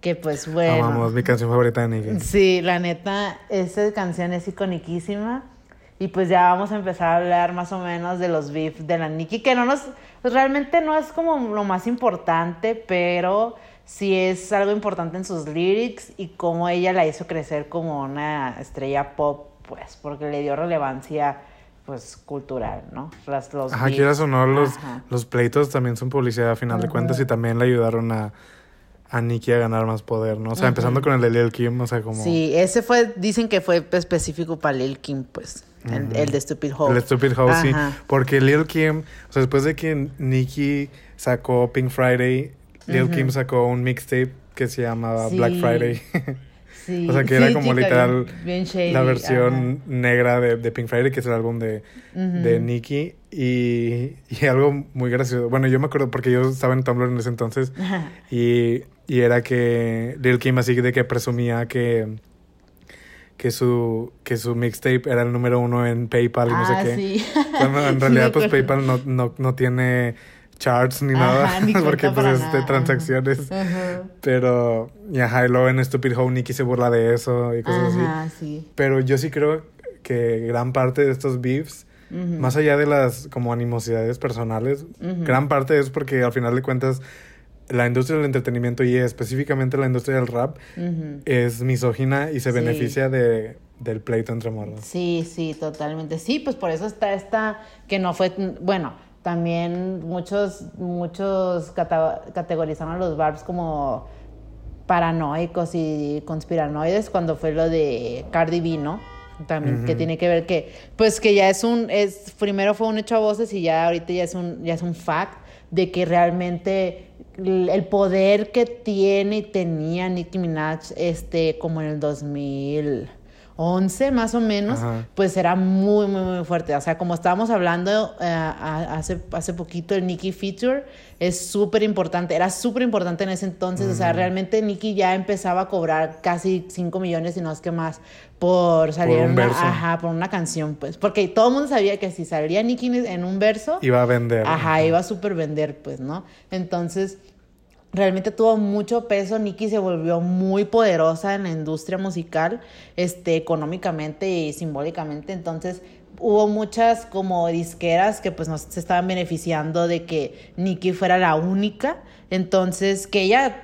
que pues bueno. Amamos mi canción favorita de Nicki. Sí, la neta, esta canción es iconiquísima. Y pues ya vamos a empezar a hablar más o menos de los beefs de la Nicki, que no nos, pues realmente no es como lo más importante, pero sí es algo importante en sus lyrics y cómo ella la hizo crecer como una estrella pop, pues, porque le dio relevancia, pues, cultural, ¿no? Las, los Ajá, quieras o no, los, Ajá. los pleitos también son publicidad a final de cuentas y también le ayudaron a, a Nicki a ganar más poder, ¿no? O sea, empezando con el de Lil Kim, o sea, como... Sí, ese fue, dicen que fue específico para Lil Kim, pues, el, el de Stupid Hope. El Stupid House, sí. Porque Lil Kim, o sea, después de que Nicki sacó Pink Friday, Lil Kim sacó un mixtape que se llamaba Sí. Black Friday. [LAUGHS] Sí, [LAUGHS] o sea, que sí, era como chica, literal bien- bien shady, la versión ajá. negra de, de Pink Friday, que es el álbum de, de Nicki. Y, y algo muy gracioso. Bueno, yo me acuerdo porque yo estaba en Tumblr en ese entonces. Ajá. Y, y era que Lil Kim así de que presumía que, que su, que su mixtape era el número uno en PayPal y no Ah, sé qué. sí. Cuando en [LAUGHS] realidad pues. PayPal no, no, no tiene charts ni Ajá, nada. ni [LAUGHS] porque pues es de transacciones. Ajá. Pero, y ajá, y luego en Stupid How Nicky se burla de eso y cosas así. Sí. Pero yo sí creo que gran parte de estos beefs, más allá de las como animosidades personales, gran parte es porque al final de cuentas la industria del entretenimiento y específicamente la industria del rap Ujú. es misógina y se Sí. beneficia de, del pleito entre morras. Sí, sí, totalmente. Sí, pues por eso está esta que no fue, bueno, también muchos, muchos categorizaron a los Barbs como paranoicos y conspiranoides cuando fue lo de Cardi B, ¿no? También que tiene que ver que, pues que ya es un, es, primero fue un hecho a voces y ya ahorita ya es un, ya es un fact de que realmente el poder que tiene y tenía Nicki Minaj, este, como en el 2011 más o menos, Ajá. pues era muy, muy, muy fuerte. O sea, como estábamos hablando eh, hace, hace poquito, el Nicki Feature es súper importante, era súper importante en ese entonces. O sea, realmente Nicki ya empezaba a cobrar casi 5 millones, y no es que más, por salir Por en un una, verso. ajá, por una canción, pues. Porque todo el mundo sabía que si salía Nicki en un verso, Iba a vender. Ajá, iba a super vender, pues, ¿no? Entonces, realmente tuvo mucho peso. Nicki se volvió muy poderosa en la industria musical, este, económicamente y simbólicamente. Entonces, hubo muchas como disqueras que pues se estaban beneficiando de que Nicki fuera la única. Entonces, que ella,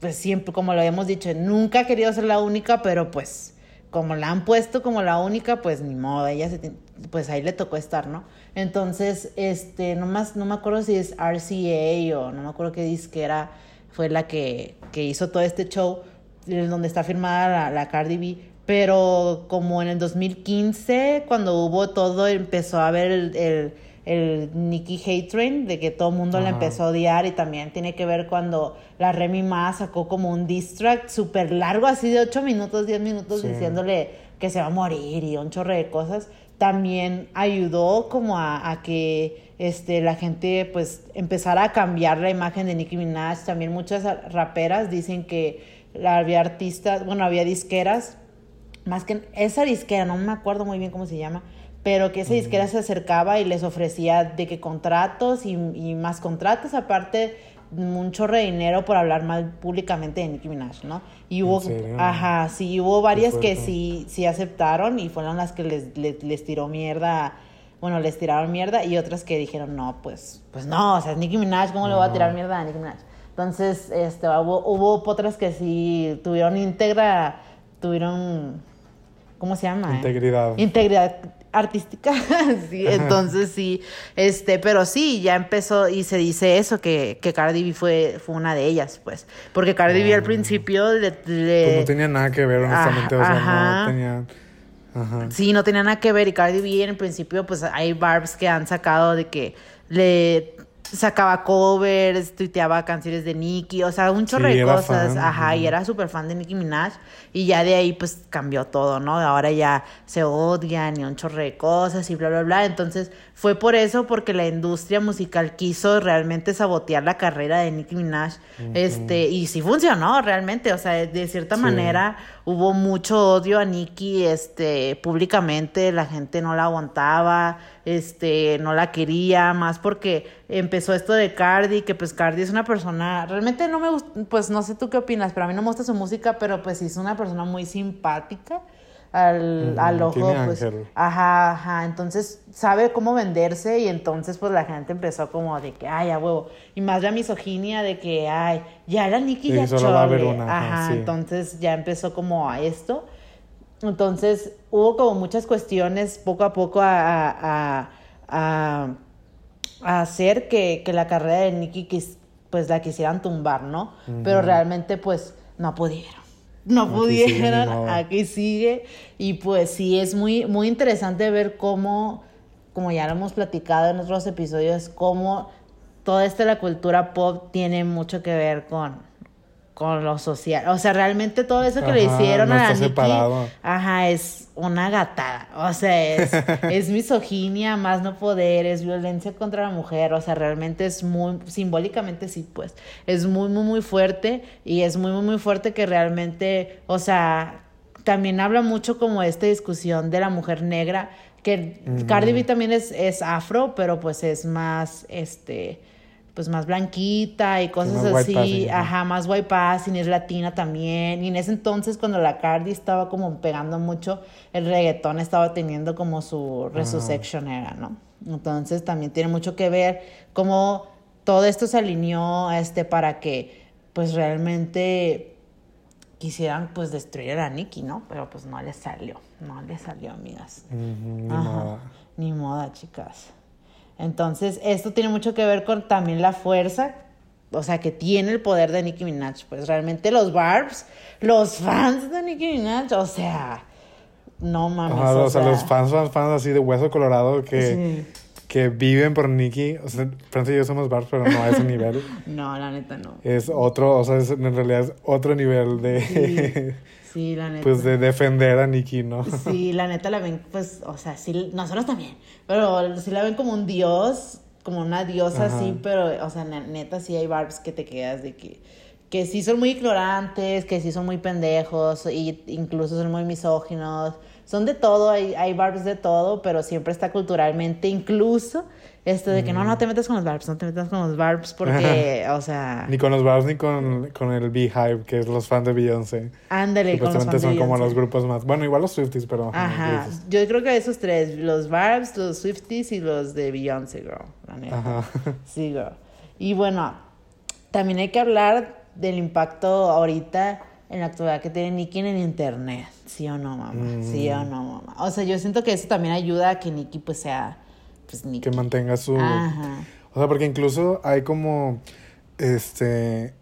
pues siempre, como lo habíamos dicho, nunca ha querido ser la única, pero pues como la han puesto como la única, pues ni modo, ella se pues ahí le tocó estar, ¿no? Entonces, este, nomás, no me acuerdo si es RCA o no me acuerdo qué disquera fue la que, que hizo todo este show, donde está firmada la, Cardi B, pero como en el 2015, cuando hubo todo, empezó a haber el, el Nicki Hate Train, de que todo el mundo la Ajá. empezó a odiar y también tiene que ver cuando la Remy Ma sacó como un diss track súper largo, así de 8 minutos, 10 minutos, Sí. diciéndole que se va a morir y un chorro de cosas, también ayudó como a, a que este, la gente pues empezara a cambiar la imagen de Nicki Minaj. También muchas raperas dicen que había artistas, bueno, había disqueras, más que esa disquera, no me acuerdo muy bien cómo se llama, pero que esa disquera se acercaba y les ofrecía de que contratos y, y más contratos, aparte un chorro de dinero por hablar mal públicamente de Nicki Minaj, ¿no? Y hubo, serio? ajá, sí, hubo varias que sí, sí aceptaron y fueron las que les, les, les tiró mierda, bueno, les tiraron mierda y otras que dijeron, no, pues, pues no, o sea, es Nicki Minaj, ¿cómo le voy a tirar mierda a Nicki Minaj? Entonces, este, hubo, hubo otras que sí tuvieron íntegra, tuvieron ¿cómo se llama? Integridad. Integridad artística, [LAUGHS] sí, entonces sí, este, pero sí, ya empezó y se dice eso, que, que Cardi B fue, fue una de ellas, pues, porque Cardi B al Ah. principio le... le- Pues no tenía nada que ver, honestamente. o sea, no tenía. Ajá. Sí, no tenía nada que ver. Y Cardi B en el principio, pues hay barbs que han sacado de que le sacaba covers, tuiteaba canciones de Nicki, o sea, un chorro Sí, de cosas. fan, Ajá, y era súper fan de Nicki Minaj. Y ya de ahí, pues cambió todo, ¿no? Ahora ya se odian y un chorro de cosas y bla, bla, bla. Entonces fue por eso, porque la industria musical quiso realmente sabotear la carrera de Nicki Minaj. Este, y sí funcionó realmente, o sea, de cierta Sí. manera hubo mucho odio a Nicki este públicamente la gente no la aguantaba este no la quería más porque empezó esto de Cardi que pues Cardi es una persona realmente no me gusta pues no sé tú qué opinas pero a mí no me gusta su música pero pues sí es una persona muy simpática al, al ojo pues ángel. ajá ajá entonces sabe cómo venderse y entonces pues la gente empezó como de que ay a huevo y más la misoginia de que ay ya la Nicki Sí, ya solo va a haber chole. una, ajá, sí. entonces ya empezó como a esto. Entonces hubo como muchas cuestiones poco a poco a, a, a- hacer que, que la carrera de quis- pues la quisieran tumbar, ¿no? Pero realmente pues no pudieron. No Aquí pudieron, aquí sigue. Y pues sí, es muy, muy interesante ver cómo, como ya lo hemos platicado en otros episodios, cómo toda esta la cultura pop tiene mucho que ver con, con lo social. O sea, realmente todo eso que le hicieron no a la separado. ajá, es una gatada. O sea, es, [LAUGHS] es misoginia, más no poder, es violencia contra la mujer. O sea, realmente es muy, simbólicamente sí, pues, es muy, muy, muy fuerte. Y es muy, muy, muy fuerte que realmente, o sea, también habla mucho como esta discusión de la mujer negra, que Cardi B también es, es afro, pero pues es más, este, pues más blanquita y cosas más así, ajá. más white passing, es latina también, y en ese entonces cuando la Cardi estaba como pegando mucho, el reggaetón estaba teniendo como su resurrection era, ¿no? Entonces también tiene mucho que ver cómo todo esto se alineó, este, para que, pues realmente quisieran pues destruir a la Nicki, ¿no? Pero pues no les salió, no les salió, amigas. Ujú, ni Ajá, modo. Ni moda, chicas. Entonces, esto tiene mucho que ver con también la fuerza, o sea, que tiene el poder de Nicki Minaj. Pues realmente los Barbs, los fans de Nicki Minaj, o sea, no mames. Ajá, o sea, sea, los fans, fans, fans así de hueso colorado que, Sí. que viven por Nicki. O sea, Francia y yo somos bars, pero no a ese nivel. [LAUGHS] No, la neta no. Es otro, o sea, es- en realidad es otro nivel de, Sí, [LAUGHS] la neta. pues, de defender a Nicki, ¿no? Sí, la neta la ven, pues, o sea, sí, nosotros también, pero sí la ven como un dios, como una diosa Ajá. así, pero, o sea, na- neta sí hay barbs que te quedas de que, que sí son muy ignorantes, que sí son muy pendejos, y incluso son muy misóginos, son de todo, hay, hay barbs de todo, pero siempre está culturalmente incluso esto de que no, no te metas con los barbs, no te metas con los barbs porque, [LAUGHS] o sea, Ni con los bars ni con, con el Beehive, que es los fans de Beyoncé. ándale con los de son como los grupos más. Bueno, igual los Swifties, pero. Ajá, yo creo que esos tres, los Barbs, los Swifties y los de Beyoncé, girl, la neta. Ajá. [LAUGHS] Sí, girl. Y bueno, también hay que hablar del impacto ahorita en la actualidad que tiene Nicki en el internet, ¿sí o no, mamá? Sí o no, mamá. O sea, yo siento que eso también ayuda a que Nicki pues sea, pues Nicki. Que mantenga su. Ajá. O sea, porque incluso hay como. Este.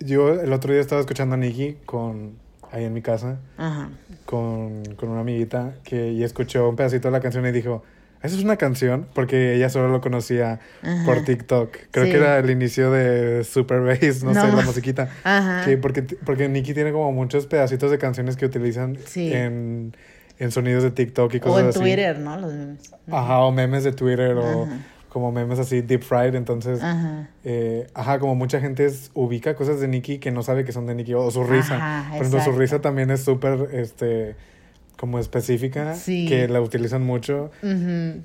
Yo el otro día estaba escuchando a Nicki con. Ahí en mi casa. Ajá. Con, con una amiguita. Que y escuchó un pedacito de la canción y dijo. ¿Eso es una canción? Porque ella solo lo conocía Ajá. por TikTok. Creo Sí. que era el inicio de Super Bass, no, No. sé, la musiquita. Ajá. Que porque, porque Nicki tiene como muchos pedacitos de canciones que utilizan Sí. en, en sonidos de TikTok y O cosas en así. Twitter, ¿no? Los memes. Ajá, o memes de Twitter o como memes así deep fried. Entonces, Ajá. eh, ajá, como mucha gente es- ubica cosas de Nicki que no sabe que son de Nicki o su risa. Ajá, Por ejemplo, su risa también es súper, este, como específica, Sí. que la utilizan mucho.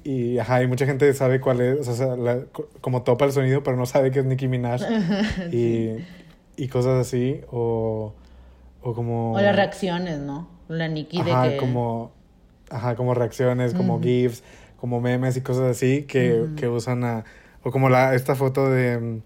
Y ajá, y mucha gente sabe cuál es, o sea, la- co- como topa el sonido, pero no sabe que es Nicki Minaj. [LAUGHS] y, y cosas así, o, o como... O las reacciones, ¿no? La Nicki de que... como, ajá, como reacciones, como. GIFs, como memes y cosas así que, que usan a... O como la, esta foto de...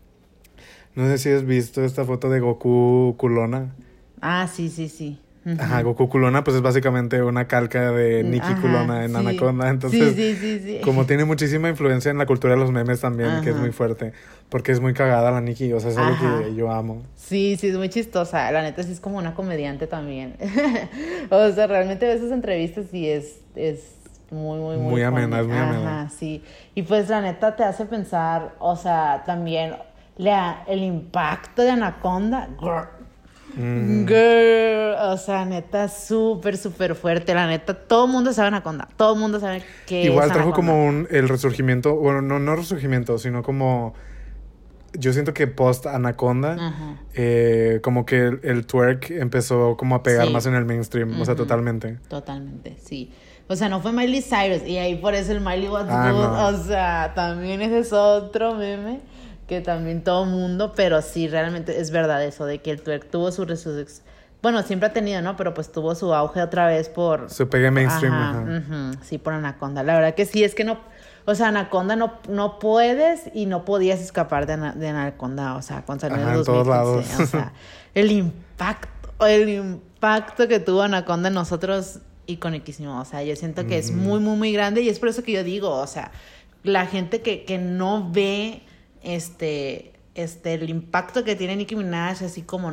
No sé si has visto esta foto de Goku culona. Ah, sí, sí, sí. Ajá, Goku Culona, pues es básicamente una calca de Nikki Ajá, Culona en sí. Anaconda. Entonces, Sí, sí, como tiene muchísima influencia en la cultura de los memes también, que es Ajá. muy fuerte. Porque es muy cagada la Nikki, o sea, es algo Ajá. que yo amo. Sí, sí, es muy chistosa. La neta sí es como una comediante también. [LAUGHS] o sea, realmente ves sus entrevistas y es, es muy, muy, muy... Muy amena, es muy Ajá, amena. sí. Y pues la neta te hace pensar, o sea, también la, el impacto de Anaconda. Girl. Mm. Girl, o sea, neta, súper, súper fuerte. La neta, todo el mundo sabe Anaconda. Todo el mundo sabe que Igual es trajo Anaconda. como un, el resurgimiento, bueno, no, no resurgimiento, sino como... Yo siento que post Anaconda, Ajá. eh, como que el, el twerk empezó como a pegar Sí. más en el mainstream, o sea, Ujú. totalmente. Totalmente, sí. O sea, no fue Miley Cyrus. Y ahí por eso el Miley What's Ah, Good. no. O sea, también ese es otro meme que también todo mundo. Pero sí, realmente es verdad eso de que el twerk tuvo su resurrección. Bueno, siempre ha tenido, ¿no? Pero pues tuvo su auge otra vez por. Se pegue mainstream, Ajá, ajá. ujú, sí, por Anaconda. La verdad que sí, es que no. O sea, Anaconda no, no puedes y no podías escapar de, Ana- de Anaconda. O sea, con salir en Ajá, en todos 2015. lados. O sea, el impacto, el impacto que tuvo Anaconda en nosotros, iconiquísimo. O sea, yo siento que es muy, muy, muy grande y es por eso que yo digo, o sea, la gente que, que no ve este, este, el impacto que tiene Nicki Minaj, así como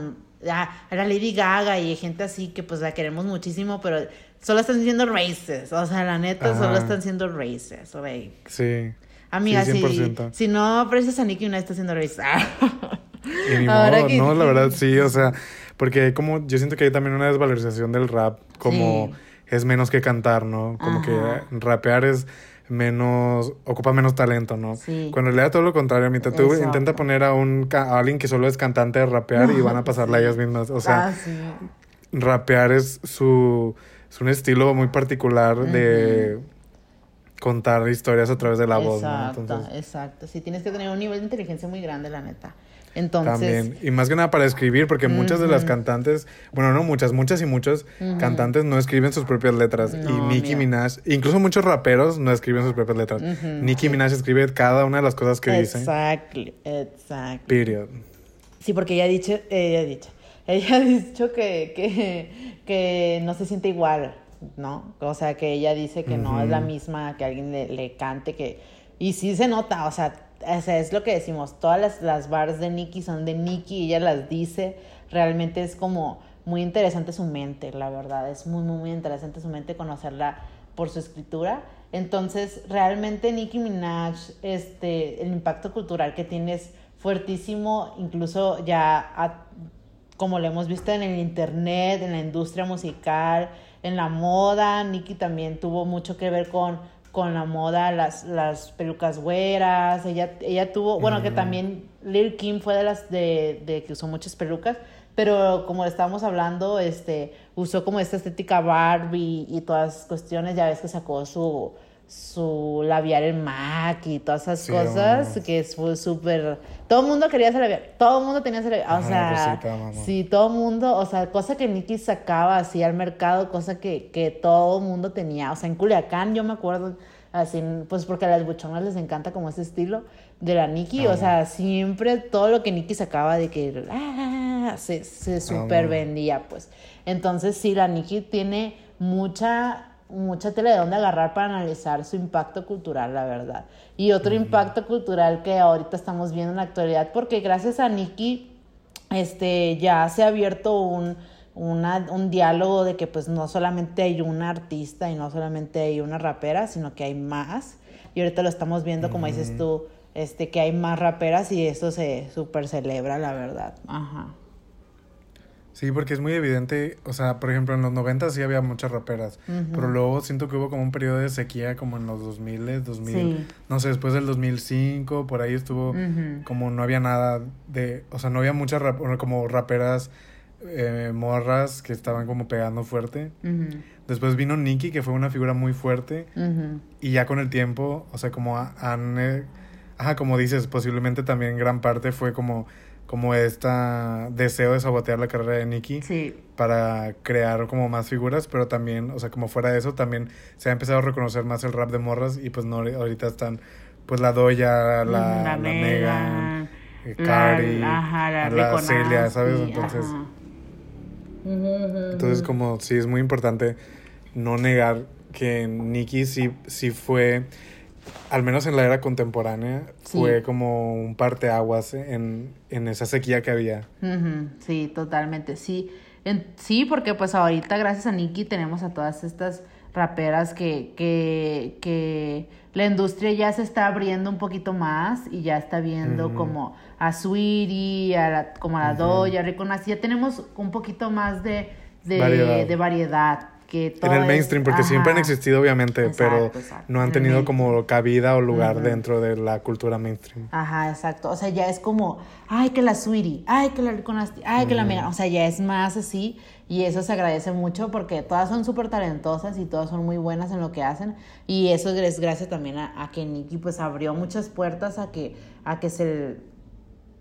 a, a la Lady Gaga y gente así que pues la queremos muchísimo, pero solo están siendo races. O sea, la neta, solo están siendo races. güey. Sí. Amiga, Sí, si, 100%. si no aprecias a Nicki Minaj, está siendo racist. [LAUGHS] Y ni Ahora modo, que- no, la verdad sí, o sea, porque como, yo siento que hay también una desvalorización del rap, como Sí. es menos que cantar, ¿no? Como Ajá. que rapear es menos, ocupa menos talento, ¿no? Sí. Cuando en realidad todo lo contrario, mitad tú Exacto. intenta poner a un a alguien que solo es cantante de rapear y van a [LAUGHS] pasarla Sí. ellas mismas, o sea, Ah, sí. rapear es su, es un estilo muy particular de contar historias a través de la voz, ¿no? Exacto, Entonces, exacto. Sí, tienes que tener un nivel de inteligencia muy grande, la neta. Entonces, También. Y más que nada para escribir, porque muchas de las cantantes, bueno, no muchas, muchas y muchos cantantes no escriben sus propias letras. y No, Nicki mira. Minaj, incluso muchos raperos no escriben sus propias letras. Nicki Minaj escribe cada una de las cosas que dice. exactly, exactly. Period. Sí, porque ella ha dicho, ella ha dicho, ella ha dicho que, que, que no se siente igual, ¿no? O sea, que ella dice que no es la misma, que alguien le, le cante, que... Y sí se nota, o sea, o sea, es lo que decimos, todas las, las bars de Nicki son de Nicki, ella las dice, realmente es como muy interesante su mente, la verdad, es muy, muy, muy interesante su mente conocerla por su escritura. Entonces, realmente Nicki Minaj, este, el impacto cultural que tiene es fuertísimo, incluso ya como lo hemos visto en el internet, en la industria musical, en la moda. Nicki también tuvo mucho que ver con, con la moda, las, las pelucas güeras. Ella, ella tuvo, bueno, que también Lil Kim fue de las de, de que usó muchas pelucas. Pero como estábamos hablando, este, usó como esta estética Barbie y todas esas cuestiones. Ya ves que sacó su, su labial en MAC y todas esas Sí, cosas mamá. que fue súper... Todo el mundo quería ese labial. Todo el mundo tenía ese labial. O sea, sí, todo el mundo, o sea, cosa que Nicky sacaba así al mercado, cosa que, que todo el mundo tenía. O sea, en Culiacán yo me acuerdo, así, pues porque a las buchonas les encanta como ese estilo de la Nicky. O sea, siempre todo lo que Nicky sacaba de que ah, se, se super vendía, pues. Entonces, sí, la Nicky tiene mucha mucha tela de dónde agarrar para analizar su impacto cultural, la verdad. Y otro impacto cultural que ahorita estamos viendo en la actualidad, porque gracias a Nicky este, ya se ha abierto un, una- un diálogo de que pues no solamente hay una artista y no solamente hay una rapera, sino que hay más. Y ahorita lo estamos viendo, como dices tú, este, que hay más raperas y eso se súper celebra, la verdad. Ajá. Sí, porque es muy evidente, o sea, por ejemplo, en los 90 sí había muchas raperas, pero luego siento que hubo como un periodo de sequía como en los 2000, 2000, Sí. no sé, después del 2005, por ahí estuvo como no había nada de, o sea, no había muchas rap- como raperas eh, morras que estaban como pegando fuerte. Después vino Nicki, que fue una figura muy fuerte, y ya con el tiempo, o sea, como ha- han, ajá, como dices, posiblemente también gran parte fue como, como esta deseo de sabotear la carrera de Nicki Sí. para crear como más figuras, pero también, o sea, como fuera de eso, también se ha empezado a reconocer más el rap de morras y pues no, ahorita están, pues la Doya, la, La la Megan, Megan, eh, la- Celia, ¿sabes? Entonces, ajá. Entonces, como sí es muy importante no negar que Nicki sí, sí fue, al menos en la era contemporánea, Sí. fue como un parteaguas en, en esa sequía que había. Sí, totalmente, sí. En- sí, porque pues ahorita gracias a Nicki tenemos a todas estas raperas que, que, que la industria ya se está abriendo un poquito más y ya está viendo como a Sweetie, a la- como a la Rico Nas, ya tenemos un poquito más de, de Variedad. de variedad. Que En el es- mainstream, porque siempre han existido, obviamente, Exacto, pero exacto. no han tenido como cabida o lugar dentro de la cultura mainstream. Ajá, exacto. O sea, ya es como, ay, que la Sweetie, ay, que la Rico Nasty, ay, que la Mega. O sea, ya es más así. Y eso se agradece mucho porque todas son súper talentosas y todas son muy buenas en lo que hacen. Y eso es gracias también a, a que Nicky pues abrió muchas puertas a que, a que se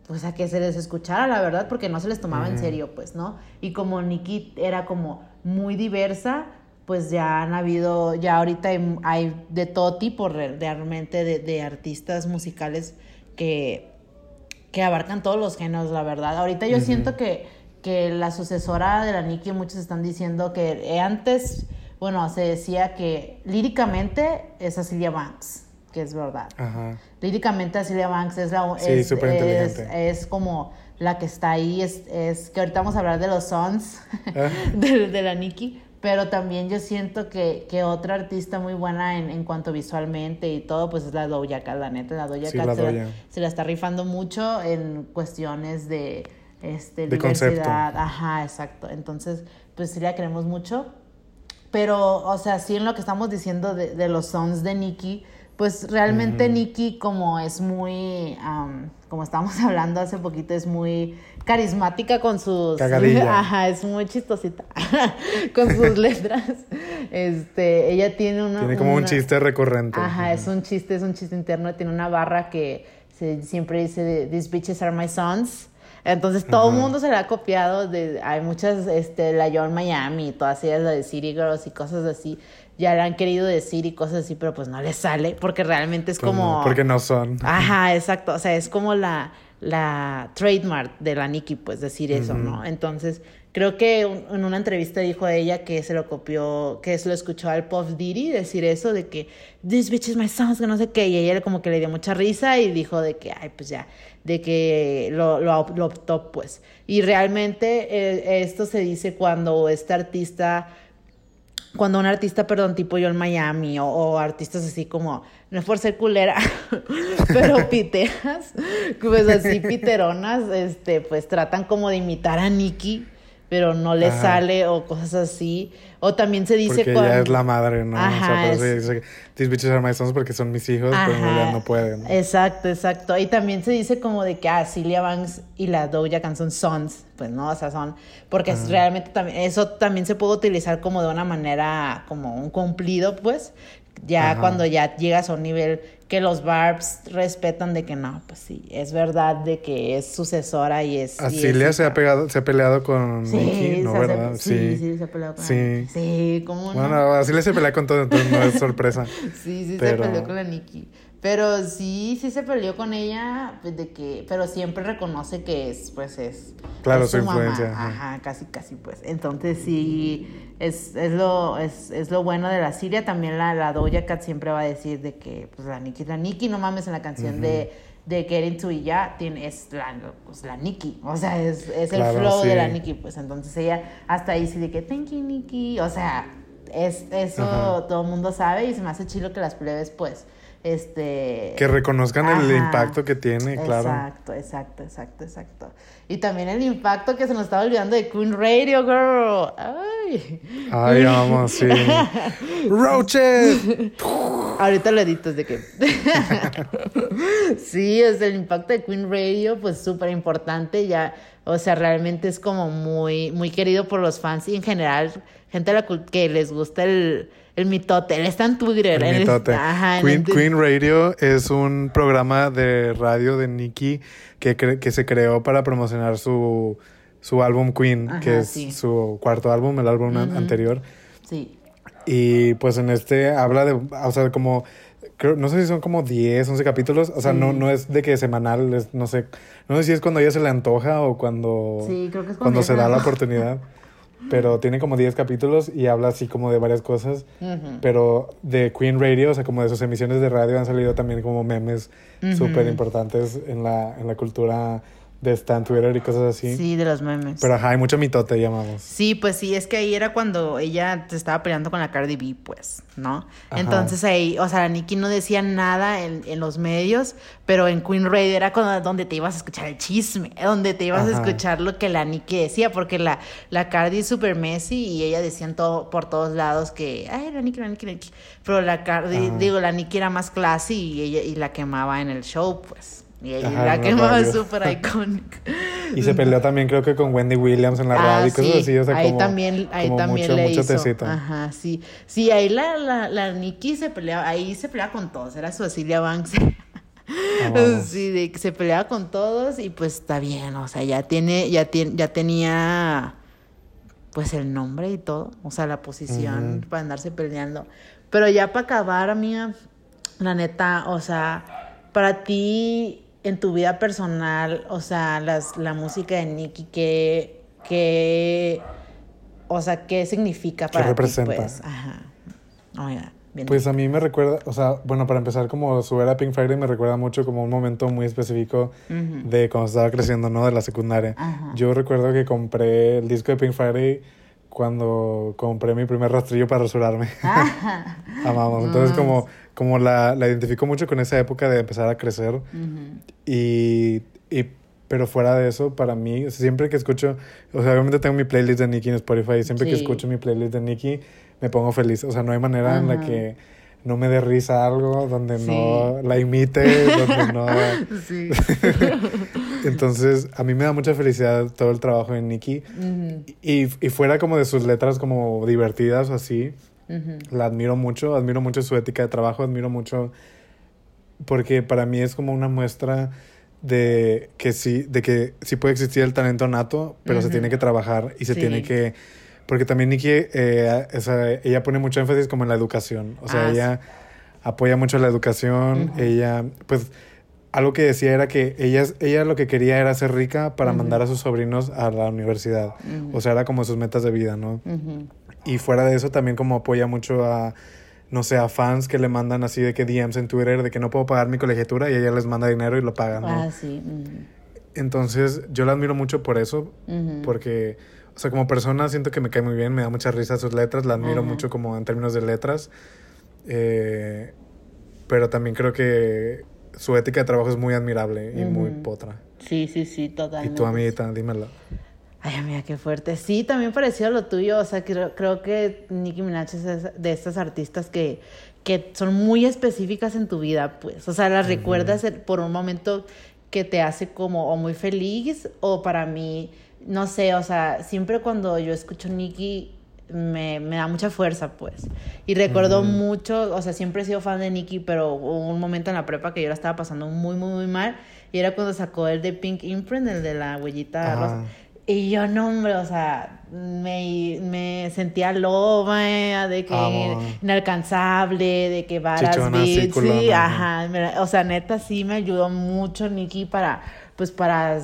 pues a que se les escuchara, la verdad, porque no se les tomaba en serio, pues, ¿no? Y como Nikki era como muy diversa, pues ya han habido, ya ahorita hay, hay de todo tipo re- realmente de, de artistas musicales que, que abarcan todos los géneros, la verdad. Ahorita yo siento que, que la sucesora de la Nicki, muchos están diciendo que antes, bueno, se decía que líricamente es Cecilia Banks, que es verdad. Ajá. Líricamente Cecilia Banks es la Sí, es, es como la que está ahí, es, es que ahorita vamos a hablar de los sons [LAUGHS] Ah. de, de la Nicki, pero también yo siento que, que otra artista muy buena en, en cuanto visualmente y todo, pues es la Doja Cat, la neta, la Doja Sí, Cat la se, la, Doja. se la está rifando mucho en cuestiones de, este, De concepto. Ajá, exacto. Entonces, pues sí la queremos mucho. Pero, o sea, sí en lo que estamos diciendo de, de los sons de Nicki, pues realmente Nicki como es muy, como estábamos [LAUGHS] hablando hace poquito, es muy carismática con sus... Cagadilla. [LAUGHS] Ajá, es muy chistosita [LAUGHS] con sus letras. Este, ella tiene una... Tiene como un chiste recurrente. Ajá, es un chiste, es un chiste interno. Tiene una barra que se- siempre dice, these bitches are my sons. Entonces todo el mundo se la ha copiado. De, hay muchas, este, la John Miami, todas ellas, la de City Girls y cosas así. Ya la han querido decir y cosas así, pero pues no les sale porque realmente es Pues como... porque no son. Ajá, exacto. O sea, es como la, la trademark de la Nicki, pues decir eso, ¿no? Entonces, creo que un- en una entrevista dijo ella que se lo copió, que se lo escuchó al Puff Diddy decir eso, de que this bitch is my sons, que no sé qué, y ella como que le dio mucha risa y dijo de que, ay, pues ya, de que lo, lo, lo optó, pues. Y realmente eh, esto se dice cuando este artista cuando un artista, perdón, tipo yo en Miami o, o artistas así como, no es por ser culera, [LAUGHS] pero [LAUGHS] piteras, pues así piteronas, este, pues tratan como de imitar a Nicki, pero no le sale o cosas así. O también se dice Porque cuando... ella es la madre, ¿no? o Ajá, sea, por eso es- these bitches are my sons porque son mis hijos, pero Ajá, realidad no pueden. Exacto, exacto. Y también se dice como de que ah, Celia Banks y la Doja Cat son sons, pues no, o sea, son, porque es realmente también, eso también se puede utilizar como de una manera, como un cumplido, pues, ya cuando ya llegas a un nivel que los Barbs respetan de que no, pues sí, es verdad de que es sucesora y es... Asilia se ha pegado, se ha peleado con Sí, Nicki, ¿no? se ¿Verdad? sí, sí, se ha peleado con Sí. Nicki. Sí, ¿cómo no? Bueno, Asilia se pelea con todo, entonces no es sorpresa. [LAUGHS] Sí, sí Pero- se peleó con la Nikki. Pero sí, sí se peleó con ella, pues, de que, pero siempre reconoce que es, pues es. Claro, es su influencia, Mamá. ajá. Casi, casi, pues. Entonces sí, es, es lo, es, es lo bueno de la Siria. También la, la Doja Cat siempre va a decir de que, pues la Nikki es la Nikki, no mames en la canción de de Get Into y ya tiene, es la, pues, la Nikki, o sea, es, es el Claro, flow de la Nikki, pues. Entonces ella hasta ahí sí de que thank you Nikki, o sea, es, eso todo el mundo sabe y se me hace chido que las plebes pues, este... Que reconozcan el impacto que tiene, claro. Exacto, exacto, exacto, exacto. Y también el impacto que se nos estaba olvidando de Queen Radio, girl. Ay. Ay, vamos, sí. [LAUGHS] ¡Roaches! Ahorita lo editas de que. [LAUGHS] sí, es el impacto de Queen Radio, pues súper importante. Ya, o sea, realmente es como muy, muy querido por los fans y en general, gente que les gusta el, el mitote. Él está en Twitter. El mitote. ajá, Queen, el tu- Queen Radio es un programa de radio de Nicki que, cre- que se creó para promocionar su, su álbum Queen, Ajá, que es sí. su cuarto álbum, el álbum an- anterior. Sí. Y pues en este habla de, o sea, como, creo- no sé si son como 10, 11 capítulos, o sea, no, no es de que semanal, es, no sé, no sé si es cuando a ella se le antoja o cuando, Sí, creo que es cuando cuando se da la oportunidad. [LAUGHS] pero tiene como 10 capítulos y habla así como de varias cosas. Pero de Queen Radio, o sea, como de sus emisiones de radio han salido también como memes súper importantes en la, en la cultura de Stan Twitter y cosas así. Sí, de los memes. Pero ajá, hay mucho mitote, llamamos. Sí, pues sí, es que ahí era cuando ella se estaba peleando con la Cardi B, pues, ¿no? Ajá. Entonces ahí, o sea, Nicki no decía nada en, en los medios, pero en Queen Radio era cuando, donde te ibas a escuchar el chisme, donde te ibas a escuchar lo que la Nicki decía, porque la, la Cardi es súper messy y ella decía en todo, por todos lados que, ay, la Nicki, la Nicki, la Nicki. Pero la Cardi, Ajá. digo, la Nicki era más classy y ella y la quemaba en el show, pues. Y Ajá, la quemaba súper [LAUGHS] icónica. Y se peleó también creo que con Wendy Williams en la Ah, radio y cosas sí, así, o sea, ahí como, también, ahí como también mucho, le mucho hizo. tecito. Ajá, sí. Sí, ahí la, la, la Nikki se peleaba, ahí se peleaba con todos, era su Cecilia Banks. Amamos. [LAUGHS] sí, de que se peleaba con todos y pues está bien, o sea, ya tiene, ya tiene, ya tenía pues el nombre y todo, o sea, la posición para andarse peleando. Pero ya para acabar, amiga, la neta, o sea, para ti en tu vida personal, o sea, las, la música de Nicky, ¿qué, qué, o sea, qué significa ¿Qué para ti? representa? Pues, ajá. Oiga, bien. Pues a mí me recuerda, o sea, bueno, para empezar, como su era Pink Friday me recuerda mucho como un momento muy específico de cuando estaba creciendo, ¿no? De la secundaria. Yo recuerdo que compré el disco de Pink Friday cuando compré mi primer rastrillo para rasurarme. Ajá. [LAUGHS] Amamos. Entonces, Ah. como, como la, la identifico mucho con esa época de empezar a crecer. Ujú. Y, y- pero fuera de eso, para mí, o sea, siempre que escucho, o sea, obviamente tengo mi playlist de Nicki en Spotify y siempre que Sí. escucho mi playlist de Nicki me pongo feliz. O sea, no hay manera en la que no me dé risa algo, donde Sí. no la imite, donde no... [LAUGHS] Sí. [LAUGHS] Entonces, a mí me da mucha felicidad todo el trabajo de Nicki. Ujú. Y, y fuera como de sus letras como divertidas o así, Ujú. la admiro mucho, admiro mucho su ética de trabajo, admiro mucho porque para mí es como una muestra de que sí, de que sí puede existir el talento nato, pero se tiene que trabajar y se Sí. tiene que porque también Nikki, eh, o sea, ella pone mucho énfasis como en la educación, o sea, Ah, ella apoya mucho la educación, ella, pues, algo que decía era que ella, ella lo que quería era ser rica para Ujú. mandar a sus sobrinos a la universidad, Ujú. o sea, era como sus metas de vida, ¿no? Ujú. Y fuera de eso también como apoya mucho a, no sé, a fans que le mandan así de que DMs en Twitter de que no puedo pagar mi colegiatura y ella les manda dinero y lo pagan, ¿no? Ah, sí. Entonces yo la admiro mucho por eso, porque, o sea, como persona siento que me cae muy bien, me da mucha risa sus letras, la admiro mucho como en términos de letras, eh, pero también creo que su ética de trabajo es muy admirable y muy potra. Sí, sí, sí, Y totalmente. tu amiguita, dímelo. Ay, amiga, qué fuerte. Sí, también parecido a lo tuyo. O sea, creo, creo que Nicki Minaj es de estas artistas que, que son muy específicas en tu vida, pues. O sea, las recuerdas por un momento que te hace como o muy feliz o para mí, no sé, o sea, siempre cuando yo escucho Nicki me, me da mucha fuerza, pues. Y recuerdo mucho, o sea, siempre he sido fan de Nicki, pero hubo un momento en la prepa que yo la estaba pasando muy, muy, muy mal. Y era cuando sacó el de Pink Imprint, el de la huellita Ajá. rosa. Y yo, no, hombre, o sea, me, me sentía loba, eh, de que Amo. inalcanzable, de que varas Chichona, beats, sí, culona, ajá. O sea, neta, sí me ayudó mucho Nikki para, pues, para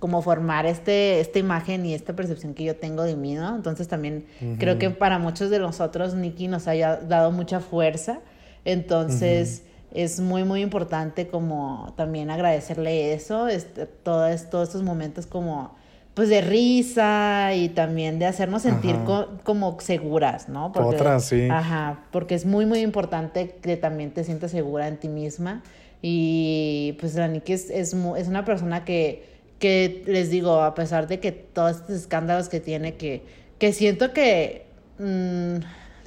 como formar este, esta imagen y esta percepción que yo tengo de mí, ¿no? Entonces también creo que para muchos de nosotros Nikki nos haya dado mucha fuerza. Entonces es muy, muy importante como también agradecerle eso, este, todo es- todos estos momentos como pues de risa y también de hacernos sentir co- como seguras, ¿no? Otras, sí. Ajá, porque es muy, muy importante que también te sientas segura en ti misma. Y pues la Nikki es, es, es una persona que, que, les digo, a pesar de que todos estos escándalos que tiene, que, que siento que mm,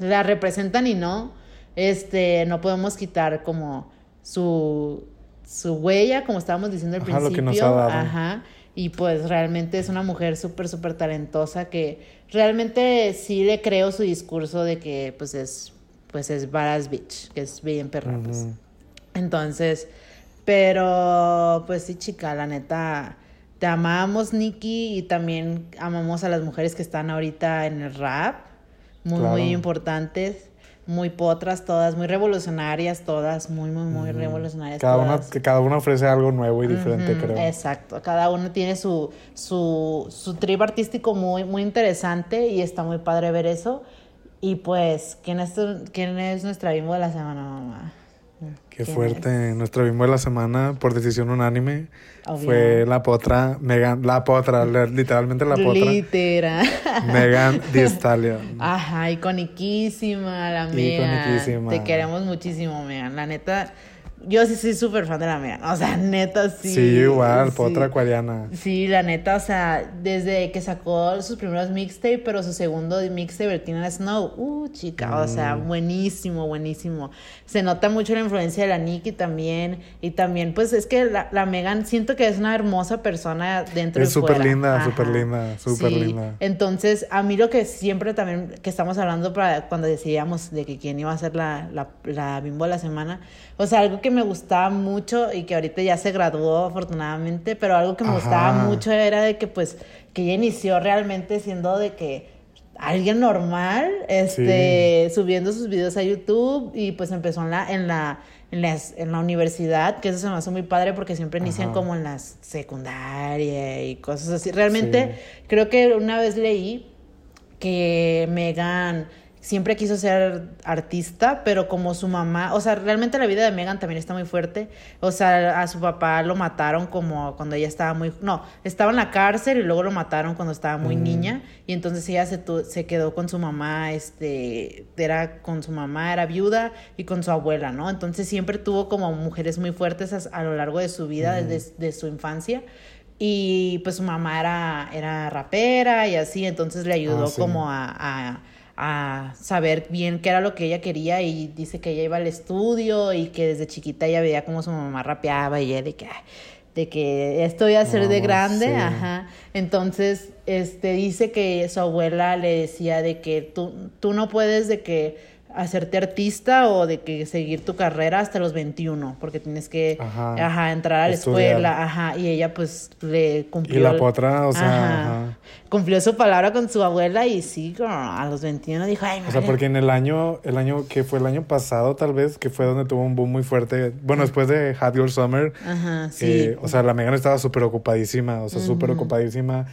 la representan y no, este, no podemos quitar como su, su huella, como estábamos diciendo al Ajá, lo que principio. nos ha dado. Ajá. Y pues realmente es una mujer súper, súper talentosa que realmente sí le creo su discurso de que pues es, pues es Varas Bitch, que es bien perra. pues. Entonces, pero pues sí, chica, la neta, te amamos, Nikki, y también amamos a las mujeres que están ahorita en el rap, muy, Claro. muy importantes. muy potras todas, muy revolucionarias todas, muy, muy, muy revolucionarias Cada una, todas. que cada una ofrece algo nuevo y diferente, creo. Exacto, cada uno tiene su, su, su trip artístico muy, muy interesante y está muy padre ver eso. Y pues, ¿quién es, tu- quién es nuestra bimbo de la semana, mamá? Qué ¿Quién fuerte. Nuestro bimbo de la semana, por decisión unánime, Obvio. fue la potra, Megan, la potra, literalmente la potra, Literal. Megan [LAUGHS] Thee Stallion. Ajá, iconiquísima la Megan. Iconiquísima. Te queremos muchísimo, Megan. La neta, yo sí soy súper fan de la Megan. O sea, neta, sí. Sí, igual, sí. potra acuariana. Sí, la neta, o sea, desde que sacó sus primeros mixtape, pero su segundo mixtape, Tina Snow, uh, chica, o sea, Mm. buenísimo, buenísimo. Se nota mucho la influencia de la Nicki también, y también, pues, es que la, la Megan, siento que es una hermosa persona dentro Es y súper fuera. linda, Ajá. súper linda, súper Sí, linda. Entonces, a mí lo que siempre también, que estamos hablando para cuando decidíamos de que quién iba a ser la, la, la bimbo de la semana, o sea, algo que me gustaba mucho y que ahorita ya se graduó afortunadamente, pero algo que me Ajá. gustaba mucho era de que pues que ella inició realmente siendo de que alguien normal, este, subiendo sus videos a YouTube y pues empezó en la, en la, en las- en la universidad, que eso se me hace muy padre porque siempre inician Ajá. como en la secundaria y cosas así. Realmente creo que una vez leí que Megan siempre quiso ser artista, pero como su mamá, o sea, realmente la vida de Megan también está muy fuerte. O sea, a su papá lo mataron como cuando ella estaba muy, no, estaba en la cárcel y luego lo mataron cuando estaba muy Mm. niña y entonces ella se, tu- se quedó con su mamá, este, era con su mamá, era viuda y con su abuela, ¿no? Entonces siempre tuvo como mujeres muy fuertes a, a lo largo de su vida, desde de su infancia. Y pues su mamá era, era rapera y así, entonces le ayudó Ah, sí. como a, a- a saber bien qué era lo que ella quería y dice que ella iba al estudio y que desde chiquita ella veía como su mamá rapeaba y ella de que, "Ay, de que esto iba a ser de grande, sí. ajá. Entonces, este, dice que su abuela le decía de que tú, tú no puedes de que hacerte artista o de que seguir tu carrera hasta los 21, porque tienes que Ajá. ajá, entrar a la Estudiar. escuela, ajá, y ella pues le cumplió. Y la potra, o sea, ajá, ajá. cumplió su palabra con su abuela y sí, como a los 21 dijo, ay, O sea, madre". porque en el año, el año que fue el año pasado, tal vez, que fue donde tuvo un boom muy fuerte. Bueno, después de Hot Girl Summer, Ajá, sí. eh, o sea, la Megan estaba súper ocupadísima, o sea, súper ocupadísima,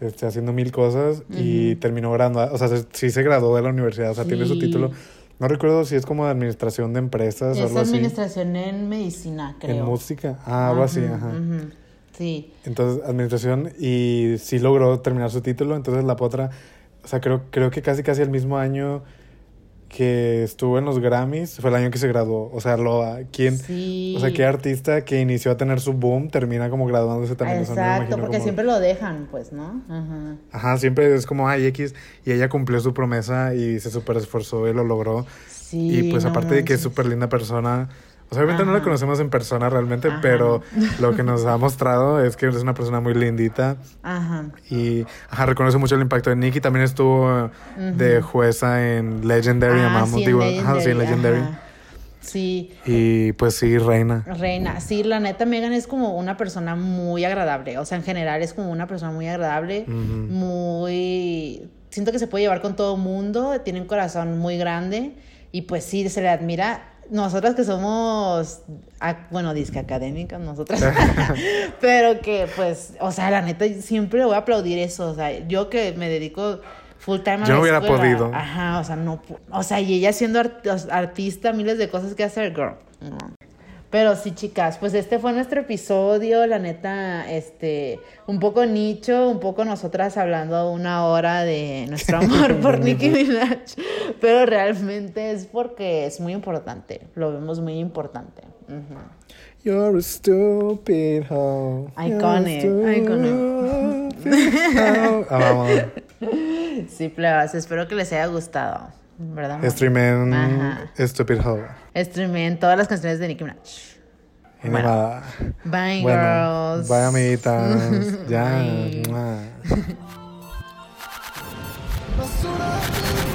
este, haciendo mil cosas y terminó graduando, o sea, se- sí se graduó de la universidad, o sea, tiene su Sí. título. No recuerdo si es como de administración de empresas o es algo así. administración en medicina, creo. En música, ah, algo así, ajá. ujú, Sí. Entonces, administración y sí logró terminar su título. Entonces, la potra, o sea, creo, creo que casi casi el mismo año que estuvo en los Grammys fue el año que se graduó. O sea, lo, ¿quién, Sí. o sea, qué artista que inició a tener su boom termina como graduándose también. O sea, Exacto, imagino porque siempre lo dejan, pues, ¿no? Ajá. Ajá, siempre es como, ay, X. Y ella cumplió su promesa y se súper esforzó y lo logró. Sí. y pues no aparte de que es súper linda persona, o sea, obviamente no la conocemos en persona realmente, Ajá. pero [LAUGHS] lo que nos ha mostrado es que es una persona muy lindita. Ajá. Y ajá, reconoce mucho el impacto de Nicky. También estuvo de jueza en Legendary, Ah, amamos. sí, en digo, ajá, sí, en Legendary. Sí, Y pues sí, reina. Reina, sí, la neta, Megan es como una persona muy agradable. O sea, en general es como una persona muy agradable, muy. Siento que se puede llevar con todo mundo, tiene un corazón muy grande y pues sí, se le admira. Nosotras que somos, bueno, disque académicas, nosotras, [LAUGHS] [LAUGHS] pero que pues, o sea, la neta, siempre voy a aplaudir eso. O sea, yo que me dedico full time a Yo no hubiera escuela, podido. Ajá, o sea, no, o sea, y ella siendo art- artista, miles de cosas que hacer, girl. no. Pero sí, chicas, pues este fue nuestro episodio, la neta, este, un poco nicho, un poco nosotras hablando una hora de nuestro [LAUGHS] amor por Nicki Minaj, pero realmente es porque es muy importante, lo vemos muy importante. Ujú. You're a stupid hoe. Iconic, iconic. [LAUGHS] Ah, vamos. Sí, plebas, espero que les haya gustado, ¿verdad? Stupid Hoe. Streamen todas las canciones de Nicki Minaj. Y Bueno. nada. Bye, Bueno, girls. bye amiguitas. [LAUGHS] ya. Bye. [LAUGHS]